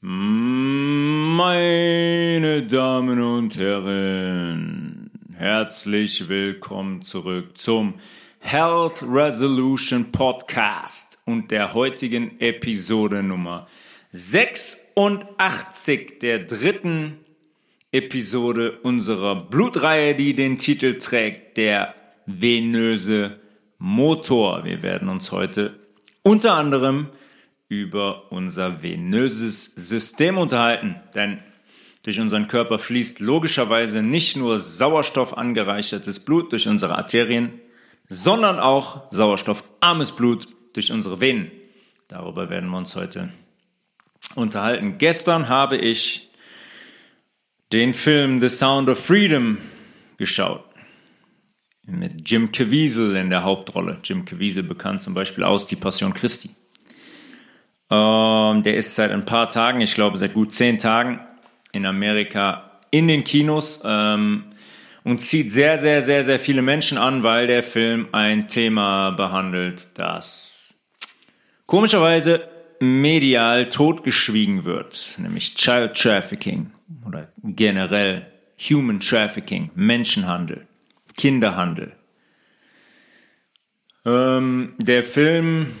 Meine Damen und Herren, herzlich willkommen zurück zum Health Resolution Podcast und der heutigen Episode Nummer 86 der dritten Episode unserer Blutreihe, die den Titel trägt, der venöse Motor. Wir werden uns heute unter anderem über unser venöses System unterhalten, denn durch unseren Körper fließt logischerweise nicht nur Sauerstoff angereichertes Blut durch unsere Arterien, sondern auch sauerstoffarmes Blut durch unsere Venen. Darüber werden wir uns heute unterhalten. Gestern habe ich den Film The Sound of Freedom geschaut. Mit Jim Caviezel in der Hauptrolle. Jim Caviezel bekannt zum Beispiel aus Die Passion Christi. Ähm, der ist seit ein paar Tagen, ich glaube seit gut zehn Tagen in Amerika in den Kinos ähm, und zieht sehr, sehr, sehr, sehr viele Menschen an, weil der Film ein Thema behandelt, das komischerweise medial totgeschwiegen wird, nämlich Child Trafficking oder generell Human Trafficking, Menschenhandel, Kinderhandel. Ähm, der Film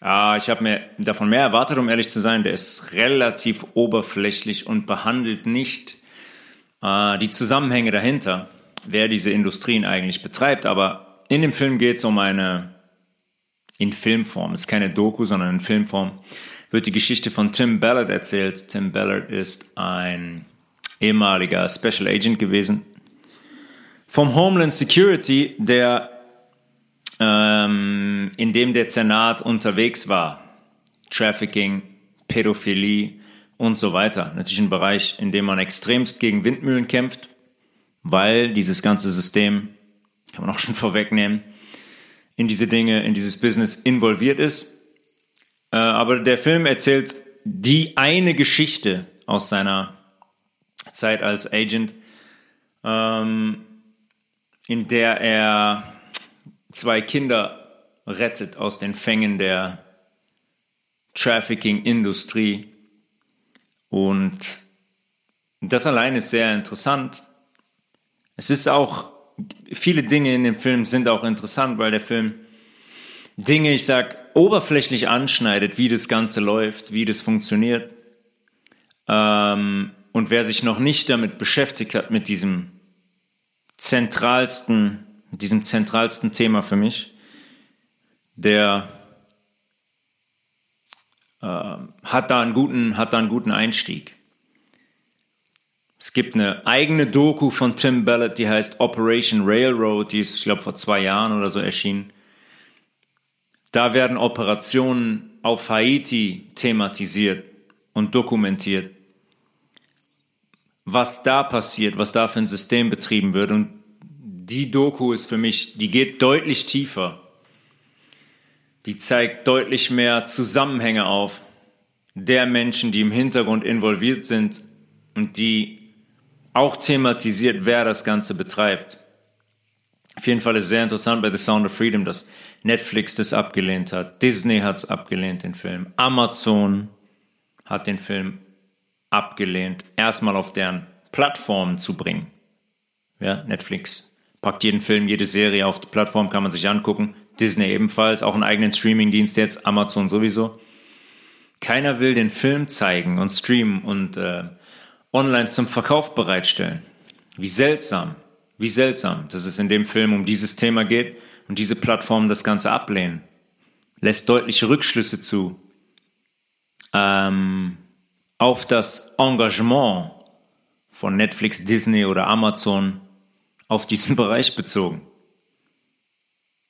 Ah, ich habe mir davon mehr erwartet, um ehrlich zu sein. Der ist relativ oberflächlich und behandelt nicht äh, die Zusammenhänge dahinter, wer diese Industrien eigentlich betreibt. Aber in dem Film geht es um eine, in Filmform, es ist keine Doku, sondern in Filmform, wird die Geschichte von Tim Ballard erzählt. Tim Ballard ist ein ehemaliger Special Agent gewesen vom Homeland Security, der ähm, in dem der Senat unterwegs war. Trafficking, Pädophilie und so weiter. Natürlich ein Bereich, in dem man extremst gegen Windmühlen kämpft, weil dieses ganze System, kann man auch schon vorwegnehmen, in diese Dinge, in dieses Business involviert ist. Äh, aber der Film erzählt die eine Geschichte aus seiner Zeit als Agent, ähm, in der er zwei Kinder rettet aus den Fängen der Trafficking-Industrie. Und das allein ist sehr interessant. Es ist auch, viele Dinge in dem Film sind auch interessant, weil der Film Dinge, ich sag, oberflächlich anschneidet, wie das Ganze läuft, wie das funktioniert. Ähm, und wer sich noch nicht damit beschäftigt hat, mit diesem zentralsten mit diesem zentralsten Thema für mich, der äh, hat, da einen guten, hat da einen guten Einstieg. Es gibt eine eigene Doku von Tim Ballard, die heißt Operation Railroad, die ist, ich glaube, vor zwei Jahren oder so erschienen. Da werden Operationen auf Haiti thematisiert und dokumentiert. Was da passiert, was da für ein System betrieben wird. Und die Doku ist für mich, die geht deutlich tiefer. Die zeigt deutlich mehr Zusammenhänge auf der Menschen, die im Hintergrund involviert sind und die auch thematisiert, wer das Ganze betreibt. Auf jeden Fall ist sehr interessant bei The Sound of Freedom, dass Netflix das abgelehnt hat, Disney hat es abgelehnt, den Film, Amazon hat den Film abgelehnt, erstmal auf deren Plattformen zu bringen. Ja, Netflix packt jeden Film, jede Serie auf die Plattform, kann man sich angucken. Disney ebenfalls, auch einen eigenen Streamingdienst jetzt, Amazon sowieso. Keiner will den Film zeigen und streamen und äh, online zum Verkauf bereitstellen. Wie seltsam, wie seltsam, dass es in dem Film um dieses Thema geht und diese Plattformen das Ganze ablehnen. Lässt deutliche Rückschlüsse zu ähm, auf das Engagement von Netflix, Disney oder Amazon auf diesen Bereich bezogen.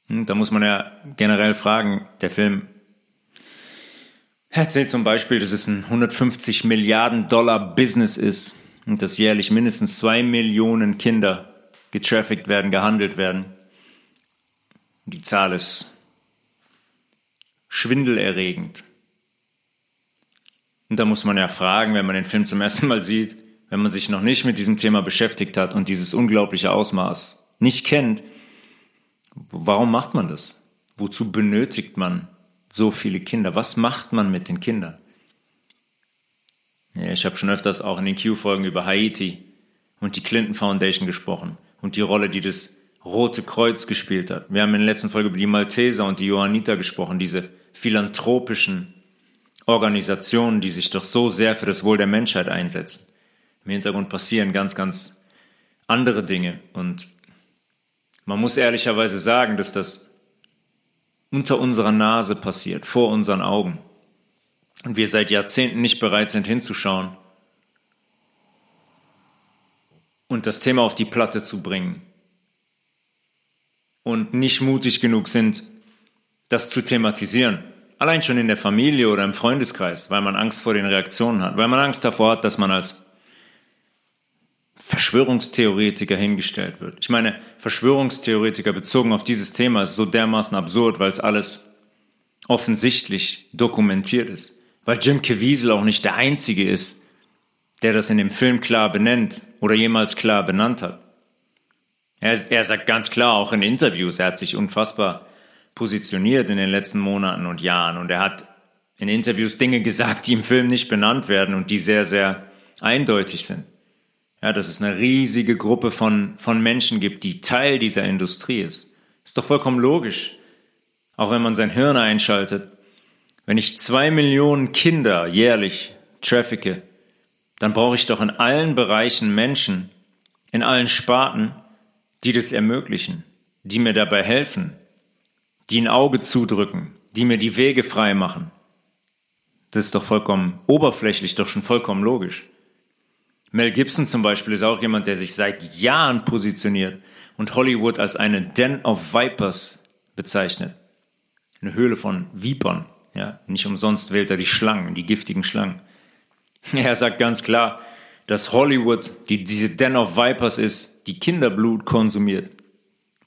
Hm, da muss man ja generell fragen, der Film erzählt zum Beispiel, dass es ein 150 Milliarden Dollar Business ist und dass jährlich mindestens zwei Millionen Kinder getraffickt werden, gehandelt werden. Die Zahl ist schwindelerregend. Und da muss man ja fragen, wenn man den Film zum ersten Mal sieht, wenn man sich noch nicht mit diesem Thema beschäftigt hat und dieses unglaubliche Ausmaß nicht kennt, warum macht man das? Wozu benötigt man so viele Kinder? Was macht man mit den Kindern? Ja, ich habe schon öfters auch in den Q-Folgen über Haiti und die Clinton Foundation gesprochen und die Rolle, die das Rote Kreuz gespielt hat. Wir haben in der letzten Folge über die Malteser und die Johanniter gesprochen, diese philanthropischen Organisationen, die sich doch so sehr für das Wohl der Menschheit einsetzen. Im Hintergrund passieren ganz, ganz andere Dinge. Und man muss ehrlicherweise sagen, dass das unter unserer Nase passiert, vor unseren Augen. Und wir seit Jahrzehnten nicht bereit sind hinzuschauen und das Thema auf die Platte zu bringen. Und nicht mutig genug sind, das zu thematisieren. Allein schon in der Familie oder im Freundeskreis, weil man Angst vor den Reaktionen hat, weil man Angst davor hat, dass man als Verschwörungstheoretiker hingestellt wird. Ich meine, Verschwörungstheoretiker bezogen auf dieses Thema ist so dermaßen absurd, weil es alles offensichtlich dokumentiert ist. Weil Jim Caviezel auch nicht der Einzige ist, der das in dem Film klar benennt oder jemals klar benannt hat. Er, er sagt ganz klar, auch in Interviews, er hat sich unfassbar positioniert in den letzten Monaten und Jahren und er hat in Interviews Dinge gesagt, die im Film nicht benannt werden und die sehr, sehr eindeutig sind. Ja, dass es eine riesige Gruppe von, von Menschen gibt, die Teil dieser Industrie ist. Ist doch vollkommen logisch. Auch wenn man sein Hirn einschaltet. Wenn ich zwei Millionen Kinder jährlich trafficke, dann brauche ich doch in allen Bereichen Menschen, in allen Sparten, die das ermöglichen, die mir dabei helfen, die ein Auge zudrücken, die mir die Wege frei machen. Das ist doch vollkommen oberflächlich, doch schon vollkommen logisch. Mel Gibson zum Beispiel ist auch jemand, der sich seit Jahren positioniert und Hollywood als eine Den of Vipers bezeichnet. Eine Höhle von Vipern. Ja, nicht umsonst wählt er die Schlangen, die giftigen Schlangen. Er sagt ganz klar, dass Hollywood die, diese Den of Vipers ist, die Kinderblut konsumiert,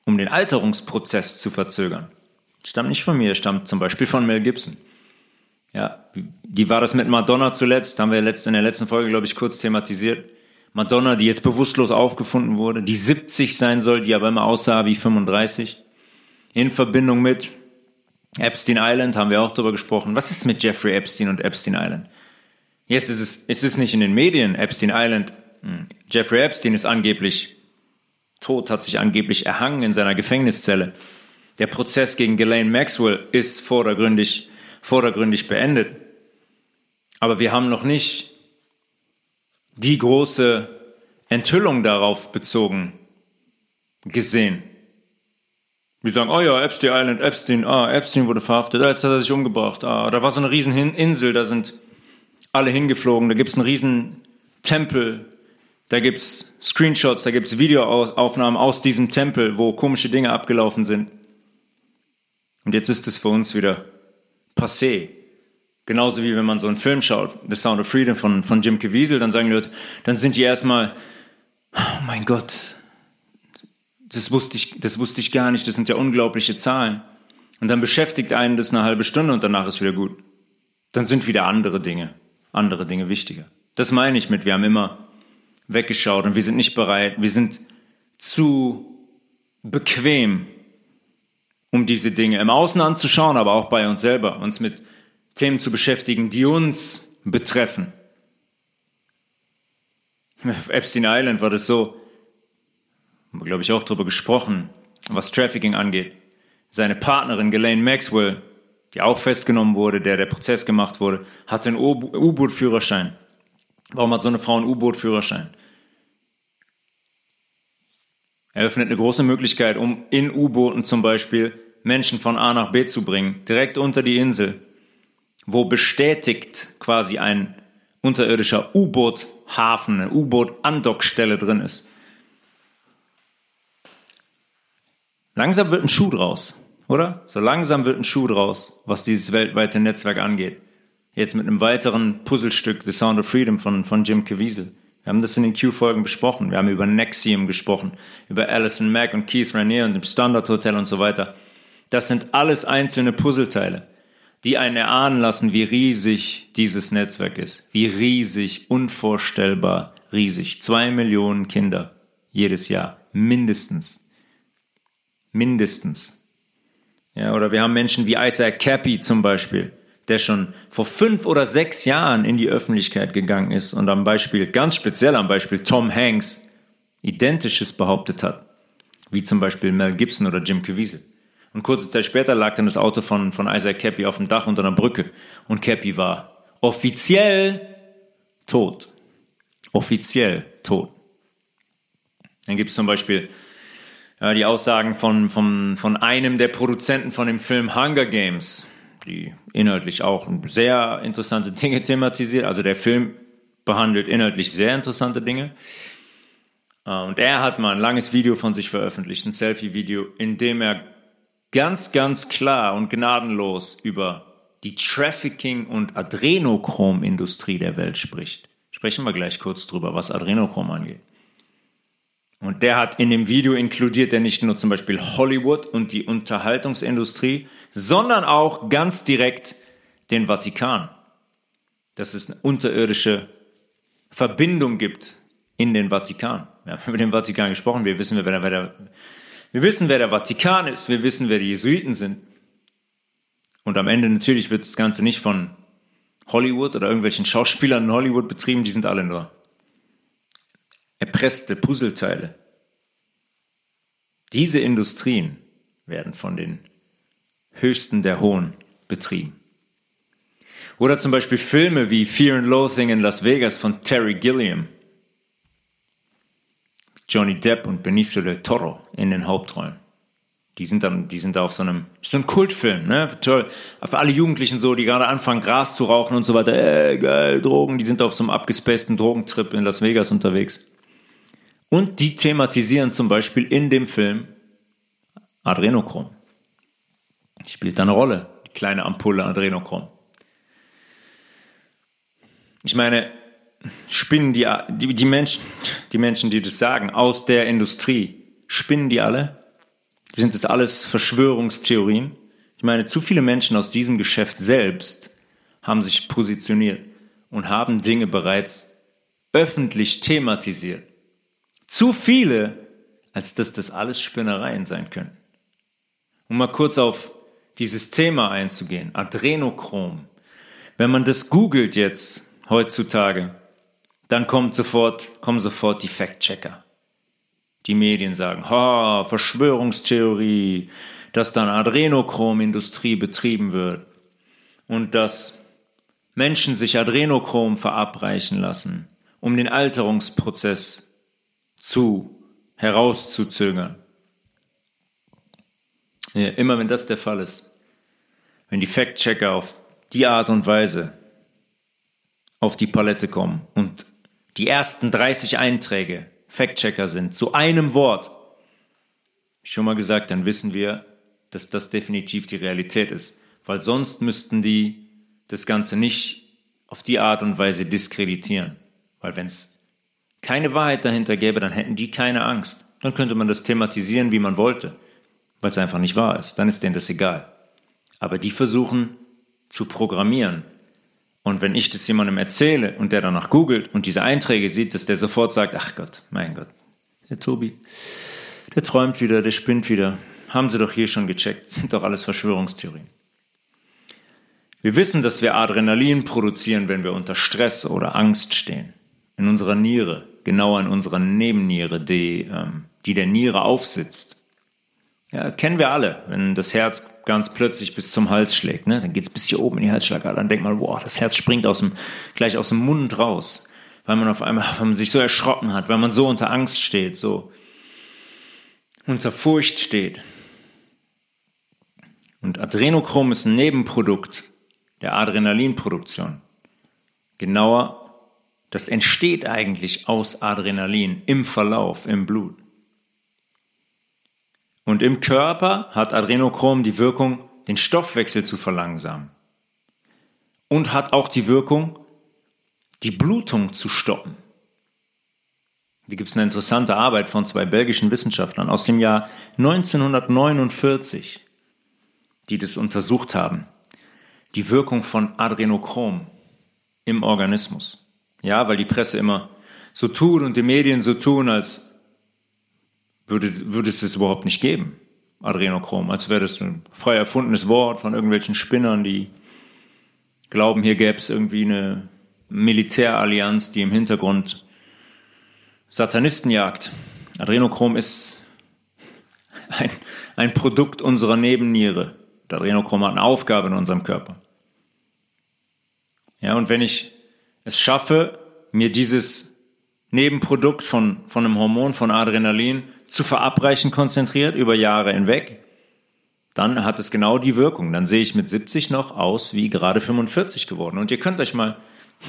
um den Alterungsprozess zu verzögern. Stammt nicht von mir, stammt zum Beispiel von Mel Gibson. Ja, wie war das mit Madonna zuletzt? Haben wir in der letzten Folge, glaube ich, kurz thematisiert. Madonna, die jetzt bewusstlos aufgefunden wurde, die 70 sein soll, die aber immer aussah wie 35. In Verbindung mit Epstein Island haben wir auch darüber gesprochen. Was ist mit Jeffrey Epstein und Epstein Island? Jetzt ist es, es ist nicht in den Medien. Epstein Island, hm, Jeffrey Epstein ist angeblich tot, hat sich angeblich erhangen in seiner Gefängniszelle. Der Prozess gegen Ghislaine Maxwell ist vordergründig vordergründig beendet. Aber wir haben noch nicht die große Enthüllung darauf bezogen gesehen. Wir sagen, oh ja, Epstein Island, Epstein, ah, Epstein wurde verhaftet, ah, jetzt hat er sich umgebracht, ah, da war so eine riesen Insel, da sind alle hingeflogen, da gibt es einen riesen Tempel, da gibt es Screenshots, da gibt es Videoaufnahmen aus diesem Tempel, wo komische Dinge abgelaufen sind. Und jetzt ist es für uns wieder passé. Genauso wie wenn man so einen Film schaut, The Sound of Freedom von, von Jim Caviezel, dann sagen die Leute, dann sind die erstmal, oh mein Gott, das wusste, ich, das wusste ich gar nicht, das sind ja unglaubliche Zahlen. Und dann beschäftigt einen das eine halbe Stunde und danach ist wieder gut. Dann sind wieder andere Dinge, andere Dinge wichtiger. Das meine ich mit, wir haben immer weggeschaut und wir sind nicht bereit, wir sind zu bequem, um diese Dinge im Außen anzuschauen, aber auch bei uns selber, uns mit Themen zu beschäftigen, die uns betreffen. Auf Epstein Island war das so, haben wir, glaube ich, auch darüber gesprochen, was Trafficking angeht. Seine Partnerin Ghislaine Maxwell, die auch festgenommen wurde, der der Prozess gemacht wurde, hatte einen U-Boot-Führerschein. Warum hat so eine Frau einen U-Boot-Führerschein? Eröffnet eine große Möglichkeit, um in U-Booten zum Beispiel Menschen von A nach B zu bringen, direkt unter die Insel, wo bestätigt quasi ein unterirdischer U-Boot-Hafen, eine U-Boot-Andockstelle drin ist. Langsam wird ein Schuh draus, oder? So langsam wird ein Schuh draus, was dieses weltweite Netzwerk angeht. Jetzt mit einem weiteren Puzzlestück, The Sound of Freedom von, von Jim Caviezel. Wir haben das in den Q-Folgen besprochen. Wir haben über Nexium gesprochen, über Alison Mack und Keith Raniere und dem Standard Hotel und so weiter. Das sind alles einzelne Puzzleteile, die einen erahnen lassen, wie riesig dieses Netzwerk ist. Wie riesig, unvorstellbar riesig. Zwei Millionen Kinder jedes Jahr. Mindestens. Mindestens. Ja, oder wir haben Menschen wie Isaac Cappy zum Beispiel, der schon vor fünf oder sechs Jahren in die Öffentlichkeit gegangen ist und am Beispiel, ganz speziell am Beispiel Tom Hanks, Identisches behauptet hat, wie zum Beispiel Mel Gibson oder Jim Caviezel. Und kurze Zeit später lag dann das Auto von, von Isaac Cappy auf dem Dach unter einer Brücke und Cappy war offiziell tot. Offiziell tot. Dann gibt es zum Beispiel ja, die Aussagen von, von, von einem der Produzenten von dem Film Hunger Games, die inhaltlich auch sehr interessante Dinge thematisiert. Also der Film behandelt inhaltlich sehr interessante Dinge. Äh, und er hat mal ein langes Video von sich veröffentlicht, ein Selfie-Video, in dem er ganz, ganz klar und gnadenlos über die Trafficking- und Adrenochrom-Industrie der Welt spricht. Sprechen wir gleich kurz drüber, was Adrenochrom angeht. Und der hat in dem Video inkludiert er nicht nur zum Beispiel Hollywood und die Unterhaltungsindustrie, sondern auch ganz direkt den Vatikan. Dass es eine unterirdische Verbindung gibt in den Vatikan. Wir haben über den Vatikan gesprochen, wir wissen, wer der, wir wissen, wer der Vatikan ist, wir wissen, wer die Jesuiten sind. Und am Ende natürlich wird das Ganze nicht von Hollywood oder irgendwelchen Schauspielern in Hollywood betrieben, die sind alle nur erpresste Puzzleteile. Diese Industrien werden von den Höchsten der Hohen betrieben. Oder zum Beispiel Filme wie Fear and Loathing in Las Vegas von Terry Gilliam. Johnny Depp und Benicio del Toro in den Hauptrollen. Die sind dann, die sind da auf so einem, so ein Kultfilm, ne? Toll. Für alle Jugendlichen so, die gerade anfangen, Gras zu rauchen und so weiter. Ey, geil, Drogen. Die sind auf so einem abgespaceden Drogentrip in Las Vegas unterwegs. Und die thematisieren zum Beispiel in dem Film Adrenochrom. Spielt da eine Rolle, die kleine Ampulle Adrenochrom. Ich meine, spinnen die, die, die, Menschen, die Menschen, die das sagen, aus der Industrie, spinnen die alle? Sind das alles Verschwörungstheorien? Ich meine, zu viele Menschen aus diesem Geschäft selbst haben sich positioniert und haben Dinge bereits öffentlich thematisiert. Zu viele, als dass das alles Spinnereien sein können. Um mal kurz auf dieses Thema einzugehen, Adrenochrom. Wenn man das googelt jetzt heutzutage, dann kommt sofort, kommen sofort die Fact-Checker. Die Medien sagen, ha, Verschwörungstheorie, dass dann Adrenochrom-Industrie betrieben wird und dass Menschen sich Adrenochrom verabreichen lassen, um den Alterungsprozess zu herauszuzögern. Ja, immer wenn das der Fall ist, wenn die Fact-Checker auf die Art und Weise auf die Palette kommen und die ersten 30 Einträge Fact-Checker sind, zu einem Wort, schon mal gesagt, dann wissen wir, dass das definitiv die Realität ist. Weil sonst müssten die das Ganze nicht auf die Art und Weise diskreditieren. Weil wenn es keine Wahrheit dahinter gäbe, dann hätten die keine Angst. Dann könnte man das thematisieren, wie man wollte, weil es einfach nicht wahr ist. Dann ist denen das egal. Aber die versuchen zu programmieren. Und wenn ich das jemandem erzähle und der danach googelt und diese Einträge sieht, dass der sofort sagt, ach Gott, mein Gott, der Tobi, der träumt wieder, der spinnt wieder. Haben Sie doch hier schon gecheckt, sind doch alles Verschwörungstheorien. Wir wissen, dass wir Adrenalin produzieren, wenn wir unter Stress oder Angst stehen. In unserer Niere genauer in unserer Nebenniere, die, ähm, die der Niere aufsitzt. Ja, kennen wir alle, wenn das Herz ganz plötzlich bis zum Hals schlägt, ne? dann geht es bis hier oben in die Halsschlagader, dann denkt man, wow, das Herz springt aus dem, gleich aus dem Mund raus, weil man auf einmal, weil man sich so erschrocken hat, weil man so unter Angst steht, so unter Furcht steht. Und Adrenochrom ist ein Nebenprodukt der Adrenalinproduktion. Genauer das entsteht eigentlich aus Adrenalin im Verlauf, im Blut. Und im Körper hat Adrenochrom die Wirkung, den Stoffwechsel zu verlangsamen. Und hat auch die Wirkung, die Blutung zu stoppen. Hier gibt es eine interessante Arbeit von zwei belgischen Wissenschaftlern aus dem Jahr 1949, die das untersucht haben. Die Wirkung von Adrenochrom im Organismus. Ja, weil die Presse immer so tut und die Medien so tun, als würde, würde es es überhaupt nicht geben, Adrenochrom, als wäre das ein frei erfundenes Wort von irgendwelchen Spinnern, die glauben, hier gäbe es irgendwie eine Militärallianz, die im Hintergrund Satanisten jagt. Adrenochrom ist ein, ein Produkt unserer Nebenniere. Adrenochrom hat eine Aufgabe in unserem Körper. Ja, und wenn ich es schaffe, mir dieses Nebenprodukt von, von einem Hormon, von Adrenalin, zu verabreichen konzentriert über Jahre hinweg, dann hat es genau die Wirkung. Dann sehe ich mit 70 noch aus wie gerade 45 geworden. Und ihr könnt euch mal,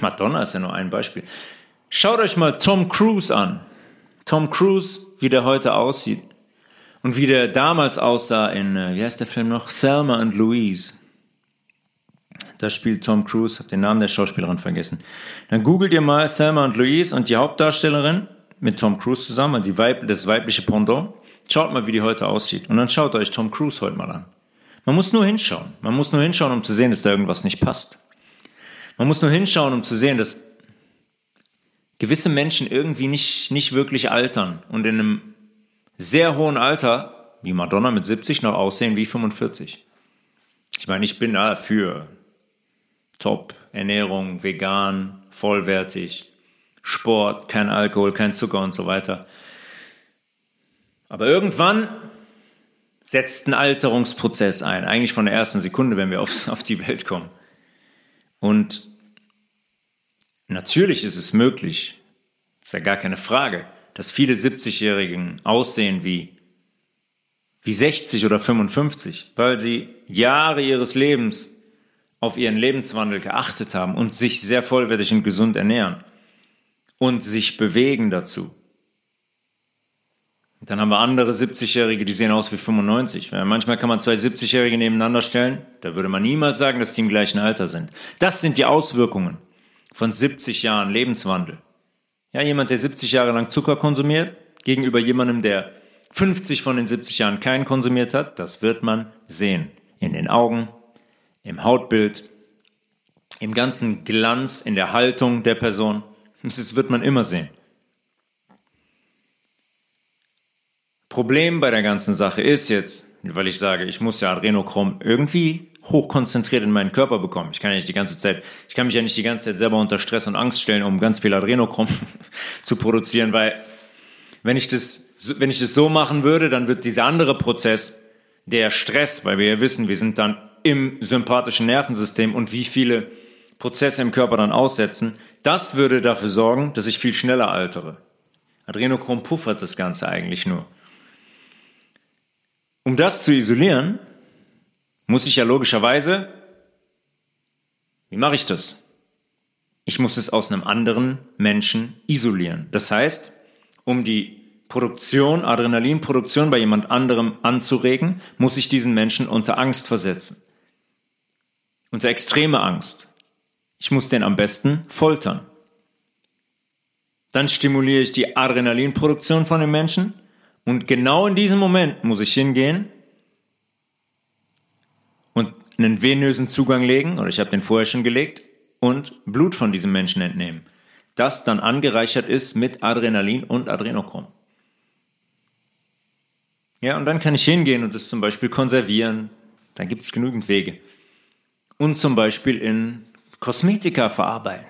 Madonna ist ja nur ein Beispiel, schaut euch mal Tom Cruise an. Tom Cruise, wie der heute aussieht. Und wie der damals aussah in, äh, wie heißt der Film noch? Selma and Louise. Da spielt Tom Cruise, hab den Namen der Schauspielerin vergessen. Dann googelt ihr mal Thelma und Louise und die Hauptdarstellerin mit Tom Cruise zusammen, die Weib, das weibliche Pendant. Schaut mal, wie die heute aussieht. Und dann schaut euch Tom Cruise heute mal an. Man muss nur hinschauen. Man muss nur hinschauen, um zu sehen, dass da irgendwas nicht passt. Man muss nur hinschauen, um zu sehen, dass gewisse Menschen irgendwie nicht, nicht wirklich altern und in einem sehr hohen Alter, wie Madonna mit 70, noch aussehen wie 45. Ich meine, ich bin dafür top, Ernährung, vegan, vollwertig, Sport, kein Alkohol, kein Zucker und so weiter. Aber irgendwann setzt ein Alterungsprozess ein, eigentlich von der ersten Sekunde, wenn wir auf, auf die Welt kommen. Und natürlich ist es möglich, ist ja gar keine Frage, dass viele 70-Jährigen aussehen wie, wie 60 oder 55, weil sie Jahre ihres Lebens auf ihren Lebenswandel geachtet haben und sich sehr vollwertig und gesund ernähren und sich bewegen dazu. Dann haben wir andere 70-Jährige, die sehen aus wie 95. Manchmal kann man zwei 70-Jährige nebeneinander stellen, da würde man niemals sagen, dass die im gleichen Alter sind. Das sind die Auswirkungen von 70 Jahren Lebenswandel. Ja, jemand, der 70 Jahre lang Zucker konsumiert, gegenüber jemandem, der 50 von den 70 Jahren keinen konsumiert hat, das wird man sehen. In den Augen, im Hautbild, im ganzen Glanz, in der Haltung der Person. Das wird man immer sehen. Problem bei der ganzen Sache ist jetzt, weil ich sage, ich muss ja Adrenochrom irgendwie hochkonzentriert in meinen Körper bekommen. Ich kann ja nicht die ganze Zeit, ich kann mich ja nicht die ganze Zeit selber unter Stress und Angst stellen, um ganz viel Adrenochrom zu produzieren, weil wenn ich das, wenn ich das so machen würde, dann wird dieser andere Prozess, der Stress, weil wir ja wissen, wir sind dann im sympathischen Nervensystem und wie viele Prozesse im Körper dann aussetzen, das würde dafür sorgen, dass ich viel schneller altere. Adrenochrom puffert das Ganze eigentlich nur. Um das zu isolieren, muss ich ja logischerweise, wie mache ich das? Ich muss es aus einem anderen Menschen isolieren. Das heißt, um die Produktion, Adrenalinproduktion bei jemand anderem anzuregen, muss ich diesen Menschen unter Angst versetzen unter extreme Angst. Ich muss den am besten foltern. Dann stimuliere ich die Adrenalinproduktion von dem Menschen und genau in diesem Moment muss ich hingehen und einen venösen Zugang legen, oder ich habe den vorher schon gelegt, und Blut von diesem Menschen entnehmen, das dann angereichert ist mit Adrenalin und Adrenochrom. Ja, und dann kann ich hingehen und es zum Beispiel konservieren. Dann gibt es genügend Wege und zum Beispiel in Kosmetika verarbeiten.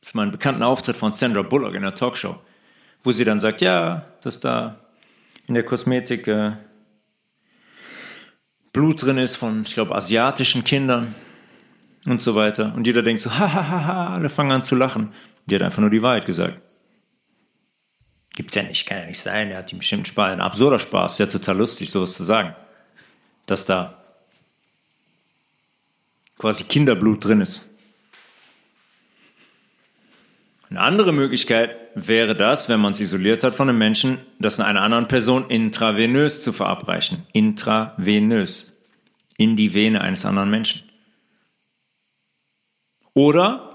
Das ist mal ein bekannter Auftritt von Sandra Bullock in der Talkshow, wo sie dann sagt, ja, dass da in der Kosmetik äh, Blut drin ist von, ich glaube, asiatischen Kindern und so weiter. Und jeder denkt so, hahaha, alle fangen an zu lachen. Die hat einfach nur die Wahrheit gesagt. Gibt's ja nicht, kann ja nicht sein. Er hat die bestimmt Spaß, ein absurder Spaß, ist ja total lustig, sowas zu sagen. Dass da quasi Kinderblut drin ist. Eine andere Möglichkeit wäre das, wenn man es isoliert hat von einem Menschen, das einer anderen Person intravenös zu verabreichen. Intravenös. In die Vene eines anderen Menschen. Oder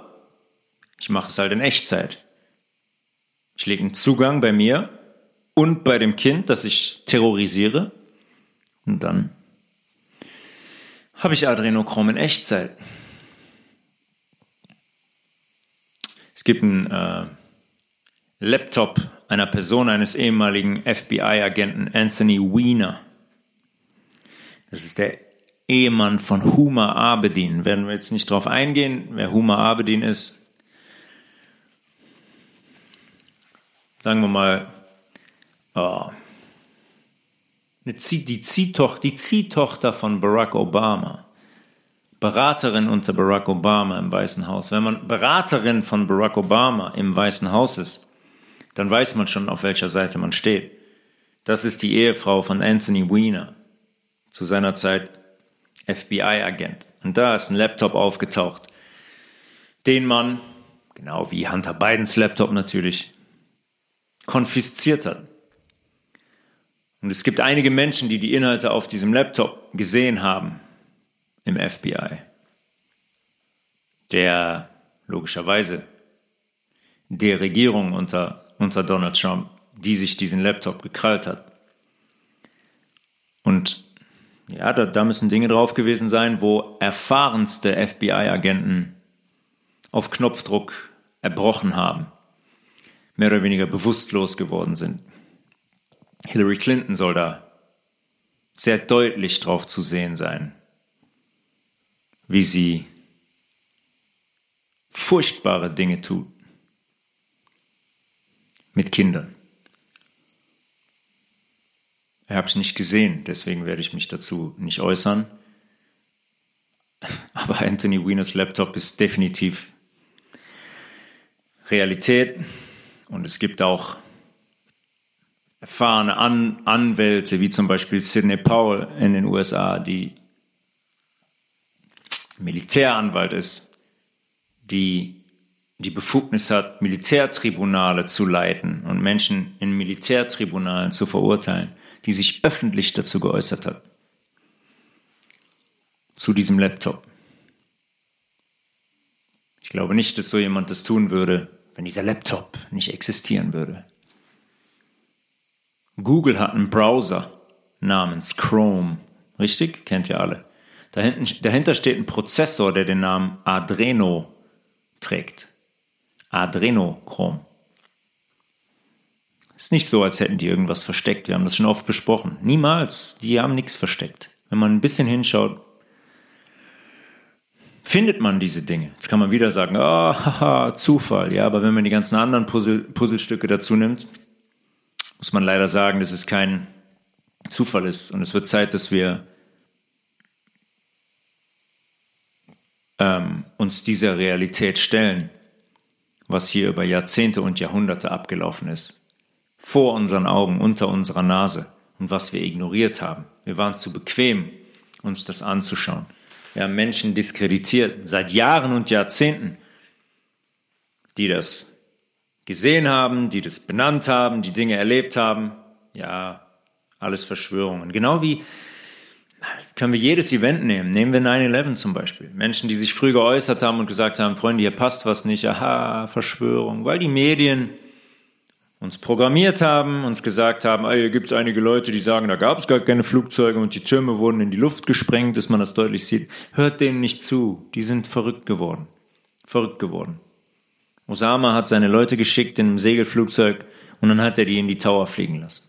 ich mache es halt in Echtzeit. Ich lege einen Zugang bei mir und bei dem Kind, das ich terrorisiere. Und dann habe ich Adrenochrom in Echtzeit. Es gibt einen äh, Laptop einer Person, eines ehemaligen FBI-Agenten, Anthony Weiner. Das ist der Ehemann von Huma Abedin. Werden wir jetzt nicht drauf eingehen, wer Huma Abedin ist. Sagen wir mal, oh, die, Ziehtochter, die Ziehtochter von Barack Obama. Beraterin unter Barack Obama im Weißen Haus. Wenn man Beraterin von Barack Obama im Weißen Haus ist, dann weiß man schon, auf welcher Seite man steht. Das ist die Ehefrau von Anthony Weiner, zu seiner Zeit FBI-Agent. Und da ist ein Laptop aufgetaucht, den man, genau wie Hunter Bidens Laptop natürlich, konfisziert hat. Und es gibt einige Menschen, die die Inhalte auf diesem Laptop gesehen haben im FBI, der logischerweise der Regierung unter, unter Donald Trump, die sich diesen Laptop gekrallt hat. Und ja, da, da müssen Dinge drauf gewesen sein, wo erfahrenste FBI-Agenten auf Knopfdruck erbrochen haben, mehr oder weniger bewusstlos geworden sind. Hillary Clinton soll da sehr deutlich drauf zu sehen sein wie sie furchtbare Dinge tut mit Kindern. Ich habe es nicht gesehen, deswegen werde ich mich dazu nicht äußern. Aber Anthony Wieners Laptop ist definitiv Realität und es gibt auch erfahrene An Anwälte, wie zum Beispiel Sidney Powell in den USA, die Militäranwalt ist, die die Befugnis hat, Militärtribunale zu leiten und Menschen in Militärtribunalen zu verurteilen, die sich öffentlich dazu geäußert hat. Zu diesem Laptop. Ich glaube nicht, dass so jemand das tun würde, wenn dieser Laptop nicht existieren würde. Google hat einen Browser namens Chrome. Richtig? Kennt ihr alle. Dahinter steht ein Prozessor, der den Namen Adreno trägt. Adrenochrom. Ist nicht so, als hätten die irgendwas versteckt. Wir haben das schon oft besprochen. Niemals. Die haben nichts versteckt. Wenn man ein bisschen hinschaut, findet man diese Dinge. Jetzt kann man wieder sagen, oh, haha, Zufall. Ja, aber wenn man die ganzen anderen Puzzle, Puzzlestücke dazu nimmt, muss man leider sagen, dass es kein Zufall ist. Und es wird Zeit, dass wir ähm, uns dieser Realität stellen, was hier über Jahrzehnte und Jahrhunderte abgelaufen ist. Vor unseren Augen, unter unserer Nase und was wir ignoriert haben. Wir waren zu bequem, uns das anzuschauen. Wir haben Menschen diskreditiert seit Jahren und Jahrzehnten, die das gesehen haben, die das benannt haben, die Dinge erlebt haben. Ja, alles Verschwörungen. Genau wie können wir jedes Event nehmen. Nehmen wir 9-11 zum Beispiel. Menschen, die sich früh geäußert haben und gesagt haben, Freunde, hier passt was nicht, aha, Verschwörung. Weil die Medien uns programmiert haben, uns gesagt haben, hier gibt es einige Leute, die sagen, da gab es gar keine Flugzeuge und die Türme wurden in die Luft gesprengt, dass man das deutlich sieht. Hört denen nicht zu. Die sind verrückt geworden. Verrückt geworden. Osama hat seine Leute geschickt in einem Segelflugzeug und dann hat er die in die Tower fliegen lassen.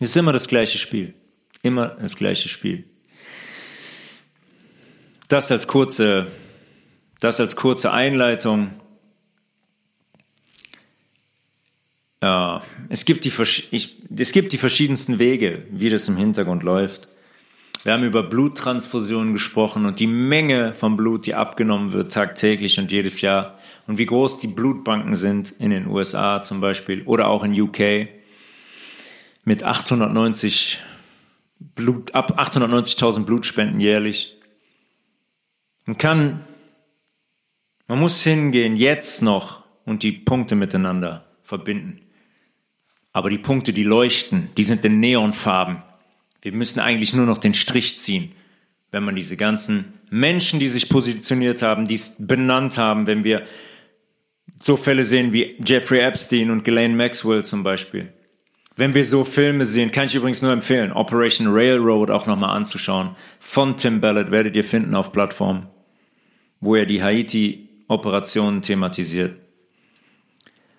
Es ist immer das gleiche Spiel. Immer das gleiche Spiel. Das als kurze, das als kurze Einleitung. Ja, es, gibt die, ich, es gibt die verschiedensten Wege, wie das im Hintergrund läuft. Wir haben über Bluttransfusionen gesprochen und die Menge von Blut, die abgenommen wird tagtäglich und jedes Jahr und wie groß die Blutbanken sind in den USA zum Beispiel oder auch in UK mit 890 Blut, ab 890.000 Blutspenden jährlich. Man kann, man muss hingehen, jetzt noch und die Punkte miteinander verbinden. Aber die Punkte, die leuchten, die sind in Neonfarben. Wir müssen eigentlich nur noch den Strich ziehen, wenn man diese ganzen Menschen, die sich positioniert haben, die es benannt haben, wenn wir so Fälle sehen wie Jeffrey Epstein und Ghislaine Maxwell zum Beispiel. Wenn wir so Filme sehen, kann ich übrigens nur empfehlen, Operation Railroad auch nochmal anzuschauen. Von Tim Ballard werdet ihr finden auf Plattformen wo er die Haiti-Operationen thematisiert.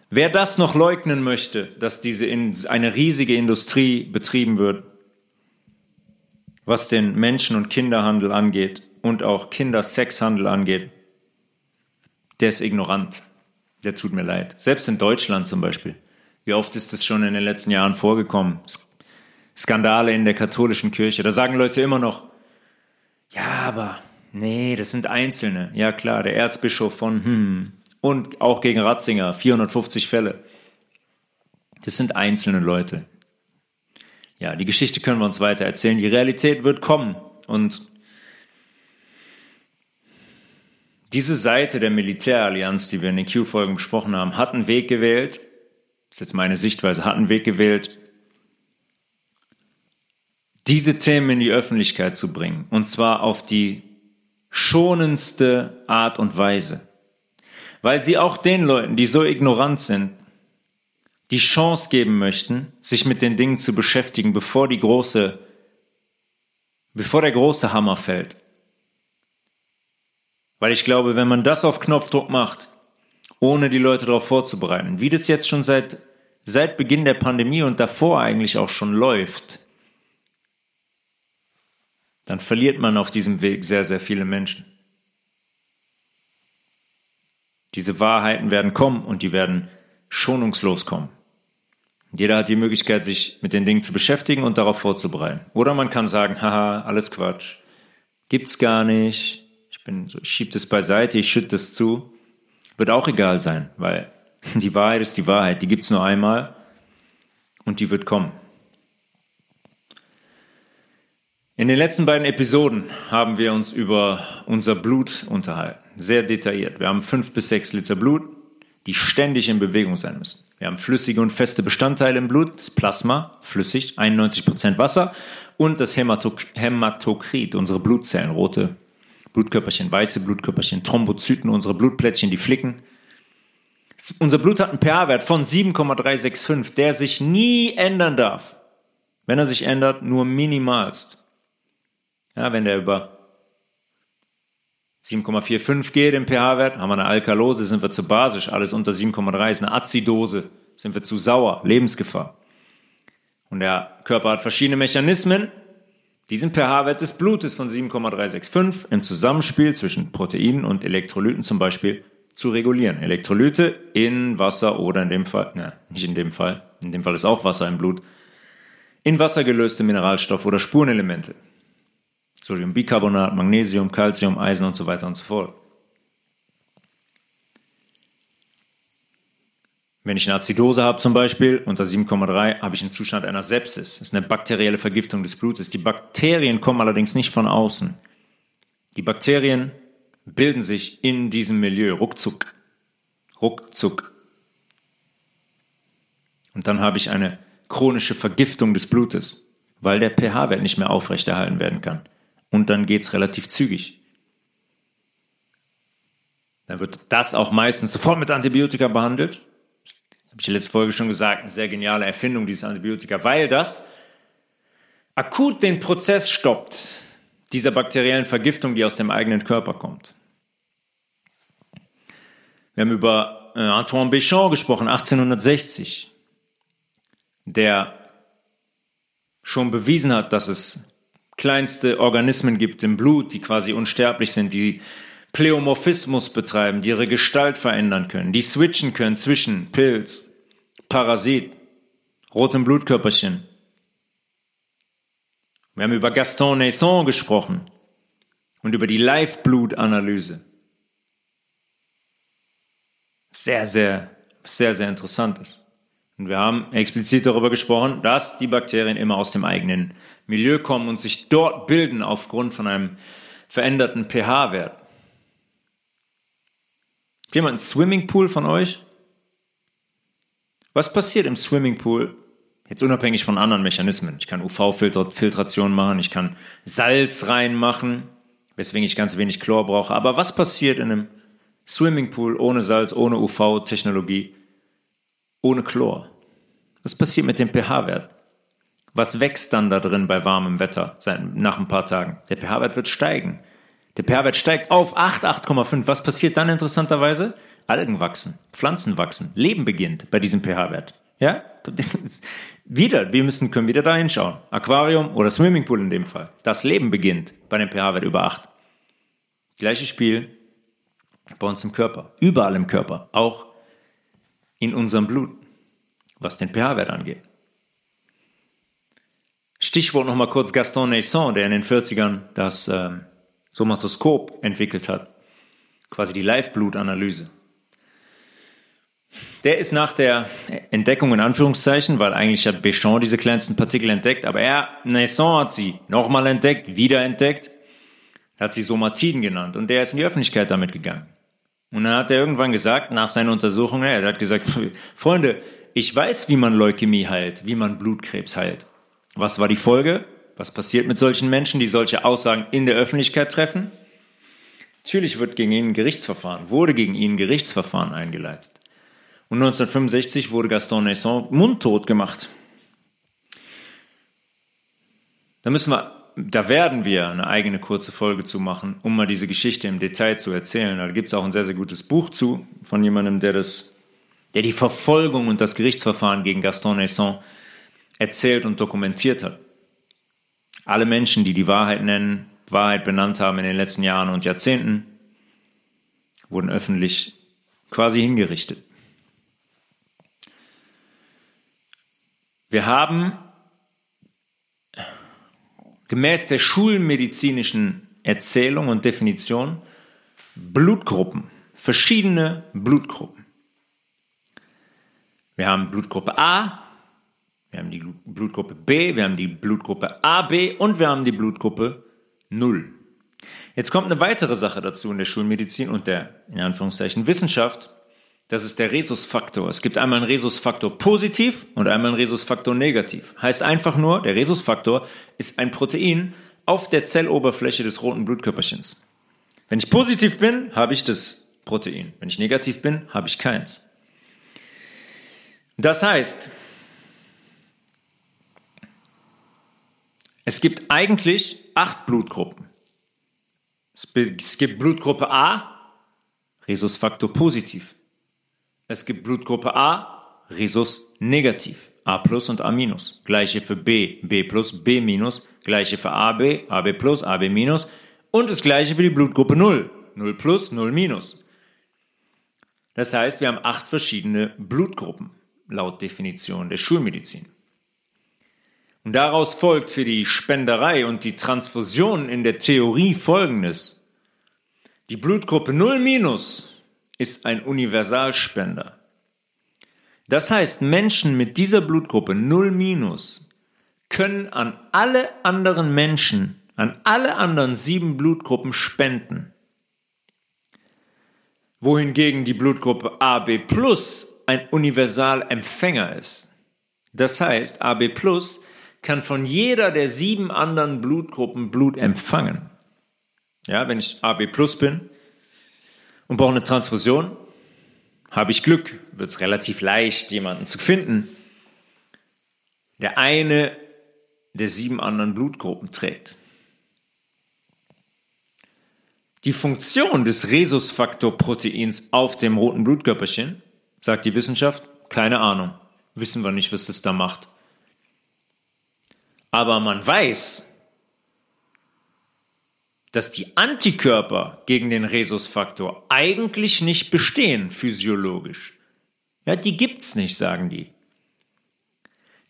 Wer das noch leugnen möchte, dass diese in, eine riesige Industrie betrieben wird, was den Menschen- und Kinderhandel angeht und auch Kindersexhandel angeht, der ist ignorant. Der tut mir leid. Selbst in Deutschland zum Beispiel. Wie oft ist das schon in den letzten Jahren vorgekommen? Skandale in der katholischen Kirche. Da sagen Leute immer noch, ja, aber nee, das sind Einzelne. Ja klar, der Erzbischof von hm, und auch gegen Ratzinger, 450 Fälle. Das sind einzelne Leute. Ja, die Geschichte können wir uns weiter erzählen. Die Realität wird kommen. Und diese Seite der Militärallianz, die wir in den Q-Folgen besprochen haben, hat einen Weg gewählt. Das ist jetzt meine Sichtweise, hat einen Weg gewählt, diese Themen in die Öffentlichkeit zu bringen. Und zwar auf die schonendste Art und Weise. Weil sie auch den Leuten, die so ignorant sind, die Chance geben möchten, sich mit den Dingen zu beschäftigen, bevor die große, bevor der große Hammer fällt. Weil ich glaube, wenn man das auf Knopfdruck macht, ohne die Leute darauf vorzubereiten, wie das jetzt schon seit, seit Beginn der Pandemie und davor eigentlich auch schon läuft, dann verliert man auf diesem Weg sehr, sehr viele Menschen. Diese Wahrheiten werden kommen und die werden schonungslos kommen. Jeder hat die Möglichkeit, sich mit den Dingen zu beschäftigen und darauf vorzubereiten. Oder man kann sagen, haha, alles Quatsch. Gibt's gar nicht. Ich bin ich schieb das beiseite, ich schütte das zu. Wird auch egal sein, weil die Wahrheit ist die Wahrheit. Die gibt's nur einmal und die wird kommen. In den letzten beiden Episoden haben wir uns über unser Blut unterhalten. Sehr detailliert. Wir haben fünf bis sechs Liter Blut, die ständig in Bewegung sein müssen. Wir haben flüssige und feste Bestandteile im Blut, das Plasma, flüssig, 91% Wasser und das Hämatok Hämatokrit, unsere Blutzellen, rote Blutkörperchen, weiße Blutkörperchen, Thrombozyten, unsere Blutplättchen, die flicken. Unser Blut hat einen pH-Wert von 7,365, der sich nie ändern darf. Wenn er sich ändert, nur minimalst. Ja, wenn der über 7,45 geht im pH-Wert, haben wir eine Alkalose, sind wir zu basisch, alles unter 7,3 ist eine Azidose, sind wir zu sauer, Lebensgefahr. Und der Körper hat verschiedene Mechanismen, diesen pH-Wert des Blutes von 7,365 im Zusammenspiel zwischen Proteinen und Elektrolyten zum Beispiel zu regulieren. Elektrolyte in Wasser oder in dem Fall, ne, nicht in dem Fall, in dem Fall ist auch Wasser im Blut, in Wasser gelöste Mineralstoffe oder Spurenelemente. Sodiumbicarbonat, Magnesium, Calcium, Eisen und so weiter und so fort. Wenn ich eine Azidose habe zum Beispiel, unter 7,3, habe ich einen Zustand einer Sepsis. Das ist eine bakterielle Vergiftung des Blutes. Die Bakterien kommen allerdings nicht von außen. Die Bakterien bilden sich in diesem Milieu, ruckzuck. Ruckzuck. Und dann habe ich eine chronische Vergiftung des Blutes, weil der pH-Wert nicht mehr aufrechterhalten werden kann und dann geht es relativ zügig. Dann wird das auch meistens sofort mit Antibiotika behandelt. Habe ich in der letzten Folge schon gesagt, eine sehr geniale Erfindung, dieses Antibiotika, weil das akut den Prozess stoppt dieser bakteriellen Vergiftung, die aus dem eigenen Körper kommt. Wir haben über äh, Antoine Béchamp gesprochen, 1860, der schon bewiesen hat, dass es kleinste Organismen gibt im Blut, die quasi unsterblich sind, die Pleomorphismus betreiben, die ihre Gestalt verändern können, die switchen können zwischen Pilz, Parasit, rotem Blutkörperchen. Wir haben über Gaston Naisson gesprochen und über die Live-Blut-Analyse. Sehr, sehr, sehr, sehr interessant ist. Und wir haben explizit darüber gesprochen, dass die Bakterien immer aus dem eigenen Milieu kommen und sich dort bilden aufgrund von einem veränderten pH-Wert. Jemand einen Swimmingpool von euch? Was passiert im Swimmingpool? Jetzt unabhängig von anderen Mechanismen. Ich kann UV-Filtration machen, ich kann Salz reinmachen, weswegen ich ganz wenig Chlor brauche. Aber was passiert in einem Swimmingpool ohne Salz, ohne UV-Technologie, ohne Chlor? Was passiert mit dem pH-Wert? Was wächst dann da drin bei warmem Wetter nach ein paar Tagen? Der pH-Wert wird steigen. Der pH-Wert steigt auf 8, 8,5. Was passiert dann interessanterweise? Algen wachsen, Pflanzen wachsen, Leben beginnt bei diesem pH-Wert. Ja? Wieder, wir müssen, können wieder da hinschauen. Aquarium oder Swimmingpool in dem Fall. Das Leben beginnt bei dem pH-Wert über 8. Gleiches Spiel bei uns im Körper. Überall im Körper. Auch in unserem Blut, was den pH-Wert angeht. Stichwort nochmal kurz Gaston Naisson, der in den 40ern das ähm, Somatoskop entwickelt hat. Quasi die Live-Blutanalyse. Der ist nach der Entdeckung in Anführungszeichen, weil eigentlich hat Béchamp diese kleinsten Partikel entdeckt, aber er, Naisson hat sie nochmal entdeckt, wiederentdeckt, hat sie Somatiden genannt und der ist in die Öffentlichkeit damit gegangen. Und dann hat er irgendwann gesagt, nach seiner Untersuchung, er hat gesagt, Freunde, ich weiß, wie man Leukämie heilt, wie man Blutkrebs heilt. Was war die Folge? Was passiert mit solchen Menschen, die solche Aussagen in der Öffentlichkeit treffen? Natürlich wird gegen ihn Gerichtsverfahren, wurde gegen ihn Gerichtsverfahren eingeleitet. Und 1965 wurde Gaston Naisson mundtot gemacht. Da müssen wir, da werden wir eine eigene kurze Folge zu machen, um mal diese Geschichte im Detail zu erzählen. Da gibt es auch ein sehr, sehr gutes Buch zu von jemandem, der das, der die Verfolgung und das Gerichtsverfahren gegen Gaston Naisson erzählt und dokumentiert hat. Alle Menschen, die die Wahrheit nennen, Wahrheit benannt haben in den letzten Jahren und Jahrzehnten, wurden öffentlich quasi hingerichtet. Wir haben gemäß der schulmedizinischen Erzählung und Definition Blutgruppen, verschiedene Blutgruppen. Wir haben Blutgruppe A, wir haben die Blutgruppe B, wir haben die Blutgruppe AB und wir haben die Blutgruppe 0. Jetzt kommt eine weitere Sache dazu in der Schulmedizin und der, in Anführungszeichen, Wissenschaft. Das ist der Rhesusfaktor. Es gibt einmal einen Rhesusfaktor positiv und einmal einen Rhesusfaktor negativ. Heißt einfach nur, der Rhesusfaktor ist ein Protein auf der Zelloberfläche des roten Blutkörperchens. Wenn ich positiv bin, habe ich das Protein. Wenn ich negativ bin, habe ich keins. Das heißt, es gibt eigentlich acht Blutgruppen. Es gibt Blutgruppe A, Rhesusfaktor positiv. Es gibt Blutgruppe A, Rhesus negativ, A plus und A minus. Gleiche für B, B plus, B minus. Gleiche für AB, AB plus, AB minus. Und das gleiche für die Blutgruppe 0, 0 plus, 0 minus. Das heißt, wir haben acht verschiedene Blutgruppen, laut Definition der Schulmedizin. Und daraus folgt für die Spenderei und die Transfusion in der Theorie folgendes. Die Blutgruppe 0 minus ist ein Universalspender. Das heißt, Menschen mit dieser Blutgruppe 0 minus können an alle anderen Menschen, an alle anderen sieben Blutgruppen spenden. Wohingegen die Blutgruppe AB plus ein Universalempfänger ist. Das heißt, AB plus kann von jeder der sieben anderen Blutgruppen Blut empfangen. Ja, wenn ich AB plus bin, und brauche eine Transfusion, habe ich Glück, wird es relativ leicht, jemanden zu finden, der eine der sieben anderen Blutgruppen trägt. Die Funktion des Rhesusfaktorproteins auf dem roten Blutkörperchen, sagt die Wissenschaft, keine Ahnung. Wissen wir nicht, was das da macht. Aber man weiß, dass die Antikörper gegen den Rhesusfaktor eigentlich nicht bestehen physiologisch. Ja, die gibt's nicht, sagen die.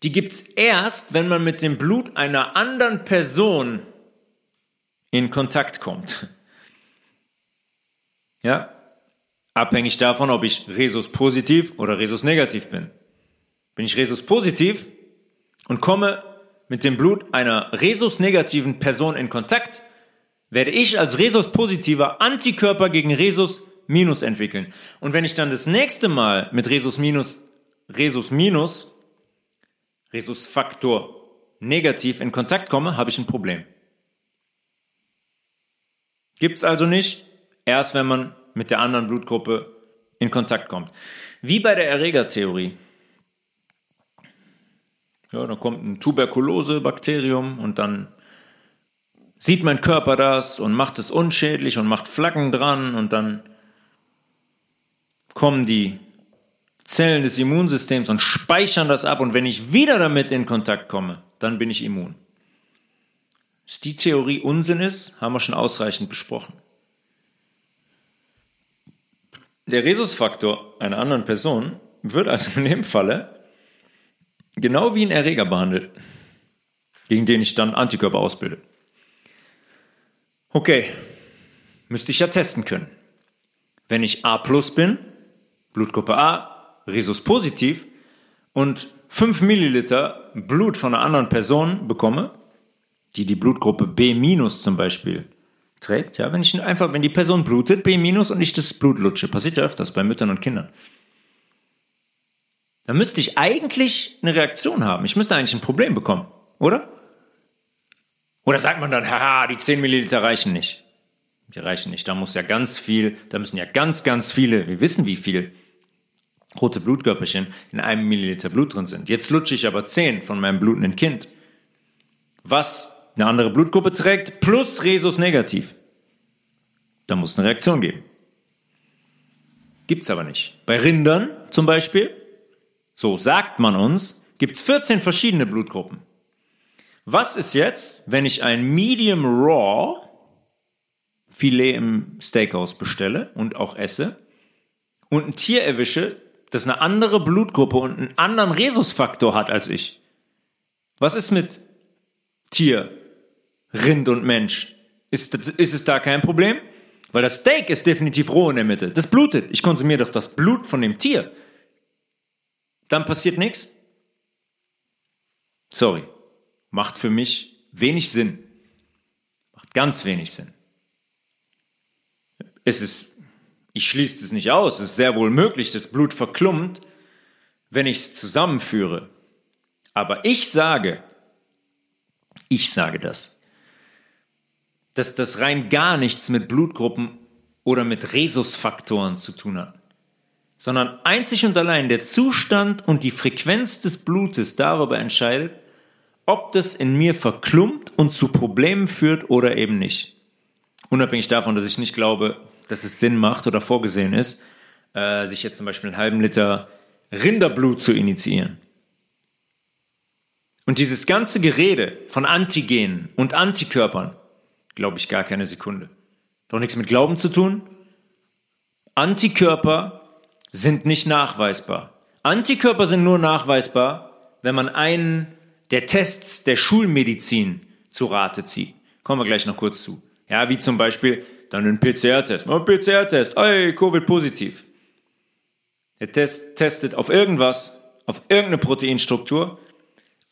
Die gibt's erst, wenn man mit dem Blut einer anderen Person in Kontakt kommt. Ja, abhängig davon, ob ich Rhesus positiv oder Rhesus negativ bin. Bin ich Rhesus positiv und komme mit dem Blut einer Rhesus negativen Person in Kontakt, werde ich als Rhesus-positiver Antikörper gegen Rhesus-Minus entwickeln. Und wenn ich dann das nächste Mal mit Rhesus-Minus, Rhesus-Minus, Rhesus-Faktor negativ in Kontakt komme, habe ich ein Problem. Gibt es also nicht, erst wenn man mit der anderen Blutgruppe in Kontakt kommt. Wie bei der Erregertheorie. Ja, da kommt ein Tuberkulose-Bakterium und dann sieht mein Körper das und macht es unschädlich und macht Flaggen dran und dann kommen die Zellen des Immunsystems und speichern das ab und wenn ich wieder damit in Kontakt komme, dann bin ich immun. Dass die Theorie Unsinn ist, haben wir schon ausreichend besprochen. Der Rhesusfaktor einer anderen Person wird also in dem Falle genau wie ein Erreger behandelt, gegen den ich dann Antikörper ausbilde. Okay, müsste ich ja testen können. Wenn ich A plus bin, Blutgruppe A, Rhesus positiv und 5 Milliliter Blut von einer anderen Person bekomme, die die Blutgruppe B minus zum Beispiel trägt, ja, wenn ich einfach, wenn die Person blutet, B minus und ich das Blut lutsche, passiert ja öfters bei Müttern und Kindern, dann müsste ich eigentlich eine Reaktion haben. Ich müsste eigentlich ein Problem bekommen, oder? Oder sagt man dann, haha, die 10 Milliliter reichen nicht. Die reichen nicht. Da muss ja ganz viel, da müssen ja ganz, ganz viele, wir wissen wie viel, rote Blutkörperchen in einem Milliliter Blut drin sind. Jetzt lutsche ich aber 10 von meinem blutenden Kind, was eine andere Blutgruppe trägt, plus Rhesus negativ. Da muss eine Reaktion geben. Gibt es aber nicht. Bei Rindern zum Beispiel, so sagt man uns, gibt es 14 verschiedene Blutgruppen. Was ist jetzt, wenn ich ein Medium Raw Filet im Steakhouse bestelle und auch esse und ein Tier erwische, das eine andere Blutgruppe und einen anderen Rhesusfaktor hat als ich? Was ist mit Tier, Rind und Mensch? Ist, ist es da kein Problem? Weil das Steak ist definitiv roh in der Mitte. Das blutet. Ich konsumiere doch das Blut von dem Tier. Dann passiert nichts. Sorry. Macht für mich wenig Sinn. Macht ganz wenig Sinn. Es ist, ich schließe es nicht aus, es ist sehr wohl möglich, dass Blut verklumpt, wenn ich es zusammenführe. Aber ich sage, ich sage das, dass das rein gar nichts mit Blutgruppen oder mit Rhesusfaktoren zu tun hat, sondern einzig und allein der Zustand und die Frequenz des Blutes darüber entscheidet, ob das in mir verklumpt und zu Problemen führt oder eben nicht. Unabhängig davon, dass ich nicht glaube, dass es Sinn macht oder vorgesehen ist, äh, sich jetzt zum Beispiel einen halben Liter Rinderblut zu initiieren. Und dieses ganze Gerede von Antigenen und Antikörpern, glaube ich gar keine Sekunde. Doch nichts mit Glauben zu tun. Antikörper sind nicht nachweisbar. Antikörper sind nur nachweisbar, wenn man einen der Tests der Schulmedizin zu Rate zieht. Kommen wir gleich noch kurz zu. Ja, wie zum Beispiel dann einen PCR-Test. Ein PCR-Test, ey, Covid-positiv. Der Test testet auf irgendwas, auf irgendeine Proteinstruktur,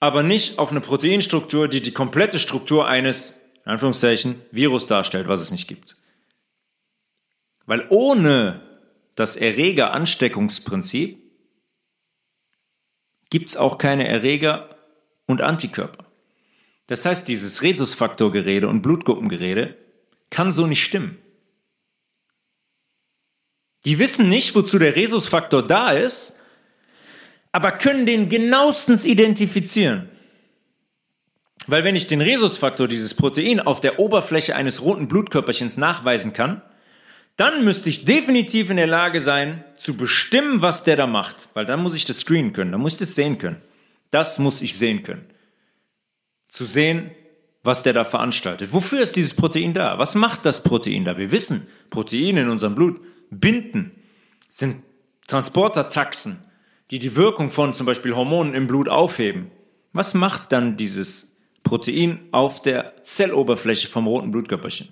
aber nicht auf eine Proteinstruktur, die die komplette Struktur eines in Anführungszeichen, Virus darstellt, was es nicht gibt. Weil ohne das Erreger-Ansteckungsprinzip gibt es auch keine Erreger und Antikörper. Das heißt, dieses Rhesusfaktorgerede und Blutgruppengerede kann so nicht stimmen. Die wissen nicht, wozu der Rhesusfaktor da ist, aber können den genauestens identifizieren. Weil wenn ich den Rhesusfaktor, dieses Protein, auf der Oberfläche eines roten Blutkörperchens nachweisen kann, dann müsste ich definitiv in der Lage sein, zu bestimmen, was der da macht. Weil dann muss ich das screenen können, dann muss ich das sehen können. Das muss ich sehen können. Zu sehen, was der da veranstaltet. Wofür ist dieses Protein da? Was macht das Protein da? Wir wissen, Proteine in unserem Blut binden, sind Transportertaxen, die die Wirkung von zum Beispiel Hormonen im Blut aufheben. Was macht dann dieses Protein auf der Zelloberfläche vom roten Blutkörperchen.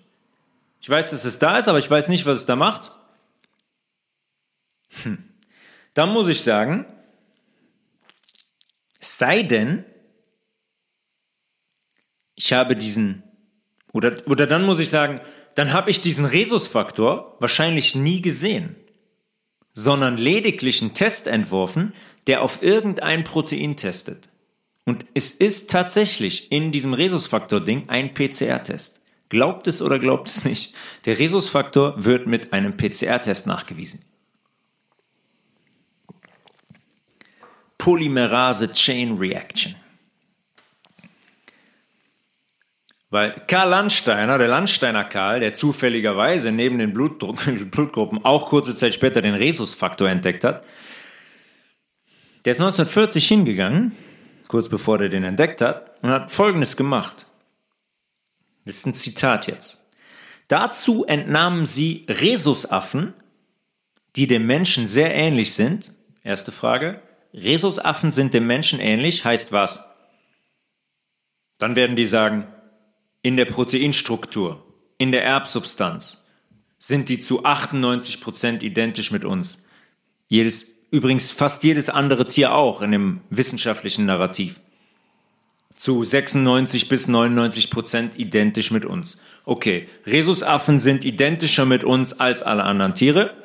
Ich weiß, dass es da ist, aber ich weiß nicht, was es da macht. Hm. Dann muss ich sagen, sei denn, ich habe diesen, oder, oder dann muss ich sagen, dann habe ich diesen Rhesusfaktor wahrscheinlich nie gesehen, sondern lediglich einen Test entworfen, der auf irgendein Protein testet. Und es ist tatsächlich in diesem Rhesusfaktor-Ding ein PCR-Test. Glaubt es oder glaubt es nicht. Der Rhesusfaktor wird mit einem PCR-Test nachgewiesen. Polymerase Chain Reaction. Weil Karl Landsteiner, der Landsteiner Karl, der zufälligerweise neben den Blutgruppen auch kurze Zeit später den Rhesusfaktor entdeckt hat, Der ist 1940 hingegangen, kurz bevor er den entdeckt hat, und hat Folgendes gemacht. Das ist ein Zitat jetzt. Dazu entnahmen sie Rhesusaffen, die dem Menschen sehr ähnlich sind. Erste Frage. Rhesusaffen sind dem Menschen ähnlich, heißt was? Dann werden die sagen, in der Proteinstruktur, in der Erbsubstanz sind die zu 98 Prozent identisch mit uns. Jedes, übrigens fast jedes andere Tier auch in dem wissenschaftlichen Narrativ. Zu 96 bis 99 Prozent identisch mit uns. Okay, Rhesusaffen sind identischer mit uns als alle anderen Tiere.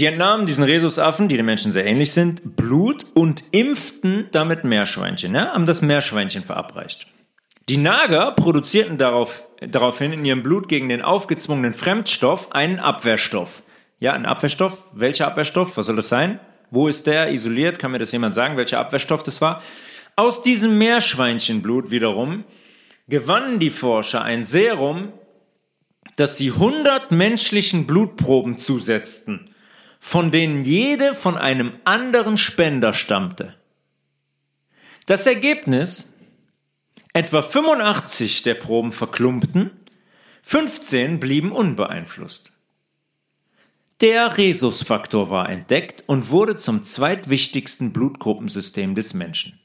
Die entnahmen diesen Rhesusaffen, die den Menschen sehr ähnlich sind, Blut und impften damit Meerschweinchen, ja, haben das Meerschweinchen verabreicht. Die Nager produzierten darauf, daraufhin in ihrem Blut gegen den aufgezwungenen Fremdstoff einen Abwehrstoff. Ja, ein Abwehrstoff. Welcher Abwehrstoff? Was soll das sein? Wo ist der isoliert? Kann mir das jemand sagen, welcher Abwehrstoff das war? Aus diesem Meerschweinchenblut wiederum gewannen die Forscher ein Serum, das sie 100 menschlichen Blutproben zusetzten von denen jede von einem anderen Spender stammte. Das Ergebnis, etwa 85 der Proben verklumpten, 15 blieben unbeeinflusst. Der Rhesusfaktor war entdeckt und wurde zum zweitwichtigsten Blutgruppensystem des Menschen.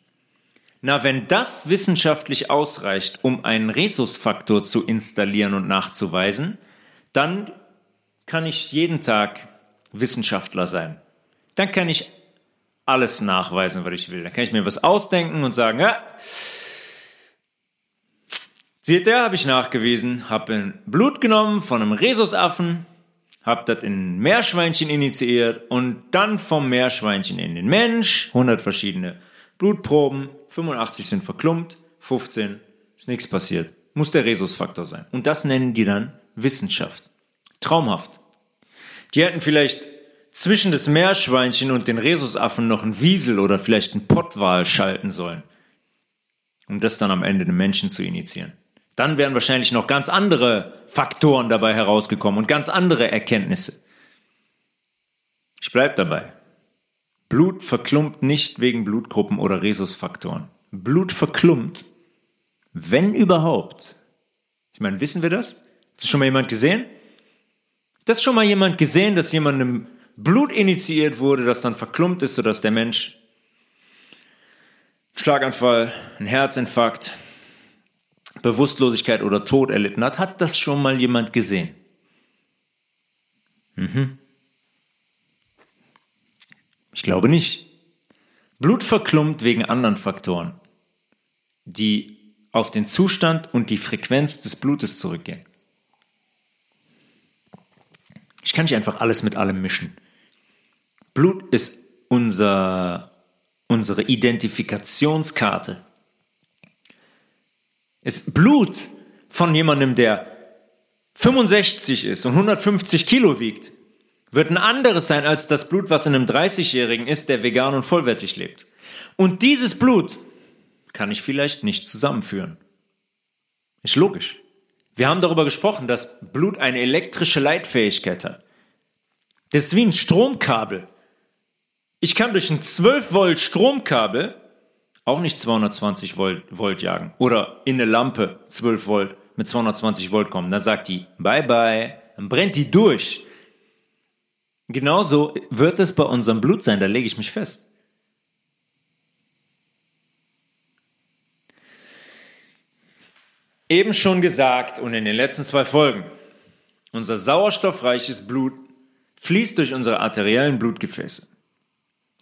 Na, wenn das wissenschaftlich ausreicht, um einen Rhesusfaktor zu installieren und nachzuweisen, dann kann ich jeden Tag Wissenschaftler sein. Dann kann ich alles nachweisen, was ich will. Dann kann ich mir was ausdenken und sagen, ja, seht ihr, habe ich nachgewiesen, habe Blut genommen von einem Rhesusaffen, habe das in ein Meerschweinchen initiiert und dann vom Meerschweinchen in den Mensch, 100 verschiedene Blutproben, 85 sind verklumpt, 15 ist nichts passiert. Muss der Rhesusfaktor sein. Und das nennen die dann Wissenschaft. Traumhaft. Die hätten vielleicht zwischen das Meerschweinchen und den Rhesusaffen noch einen Wiesel oder vielleicht einen Pottwal schalten sollen, um das dann am Ende den Menschen zu initiieren. Dann wären wahrscheinlich noch ganz andere Faktoren dabei herausgekommen und ganz andere Erkenntnisse. Ich bleibe dabei. Blut verklumpt nicht wegen Blutgruppen oder Rhesusfaktoren. Blut verklumpt, wenn überhaupt. Ich meine, wissen wir das? Hat das schon mal jemand gesehen? Das schon mal jemand gesehen, dass jemandem Blut initiiert wurde, das dann verklumpt ist, sodass der Mensch Schlaganfall, ein Herzinfarkt, Bewusstlosigkeit oder Tod erlitten hat. Hat das schon mal jemand gesehen? Mhm. Ich glaube nicht. Blut verklumpt wegen anderen Faktoren, die auf den Zustand und die Frequenz des Blutes zurückgehen. Ich kann nicht einfach alles mit allem mischen. Blut ist unser, unsere Identifikationskarte. Ist Blut von jemandem, der 65 ist und 150 Kilo wiegt, wird ein anderes sein als das Blut, was in einem 30-Jährigen ist, der vegan und vollwertig lebt. Und dieses Blut kann ich vielleicht nicht zusammenführen. Ist logisch. Wir haben darüber gesprochen, dass Blut eine elektrische Leitfähigkeit hat. Das ist wie ein Stromkabel. Ich kann durch ein 12 Volt Stromkabel auch nicht 220 Volt, Volt jagen oder in eine Lampe 12 Volt mit 220 Volt kommen. Dann sagt die Bye bye, dann brennt die durch. Genauso wird es bei unserem Blut sein, da lege ich mich fest. Eben schon gesagt und in den letzten zwei Folgen, unser sauerstoffreiches Blut fließt durch unsere arteriellen Blutgefäße.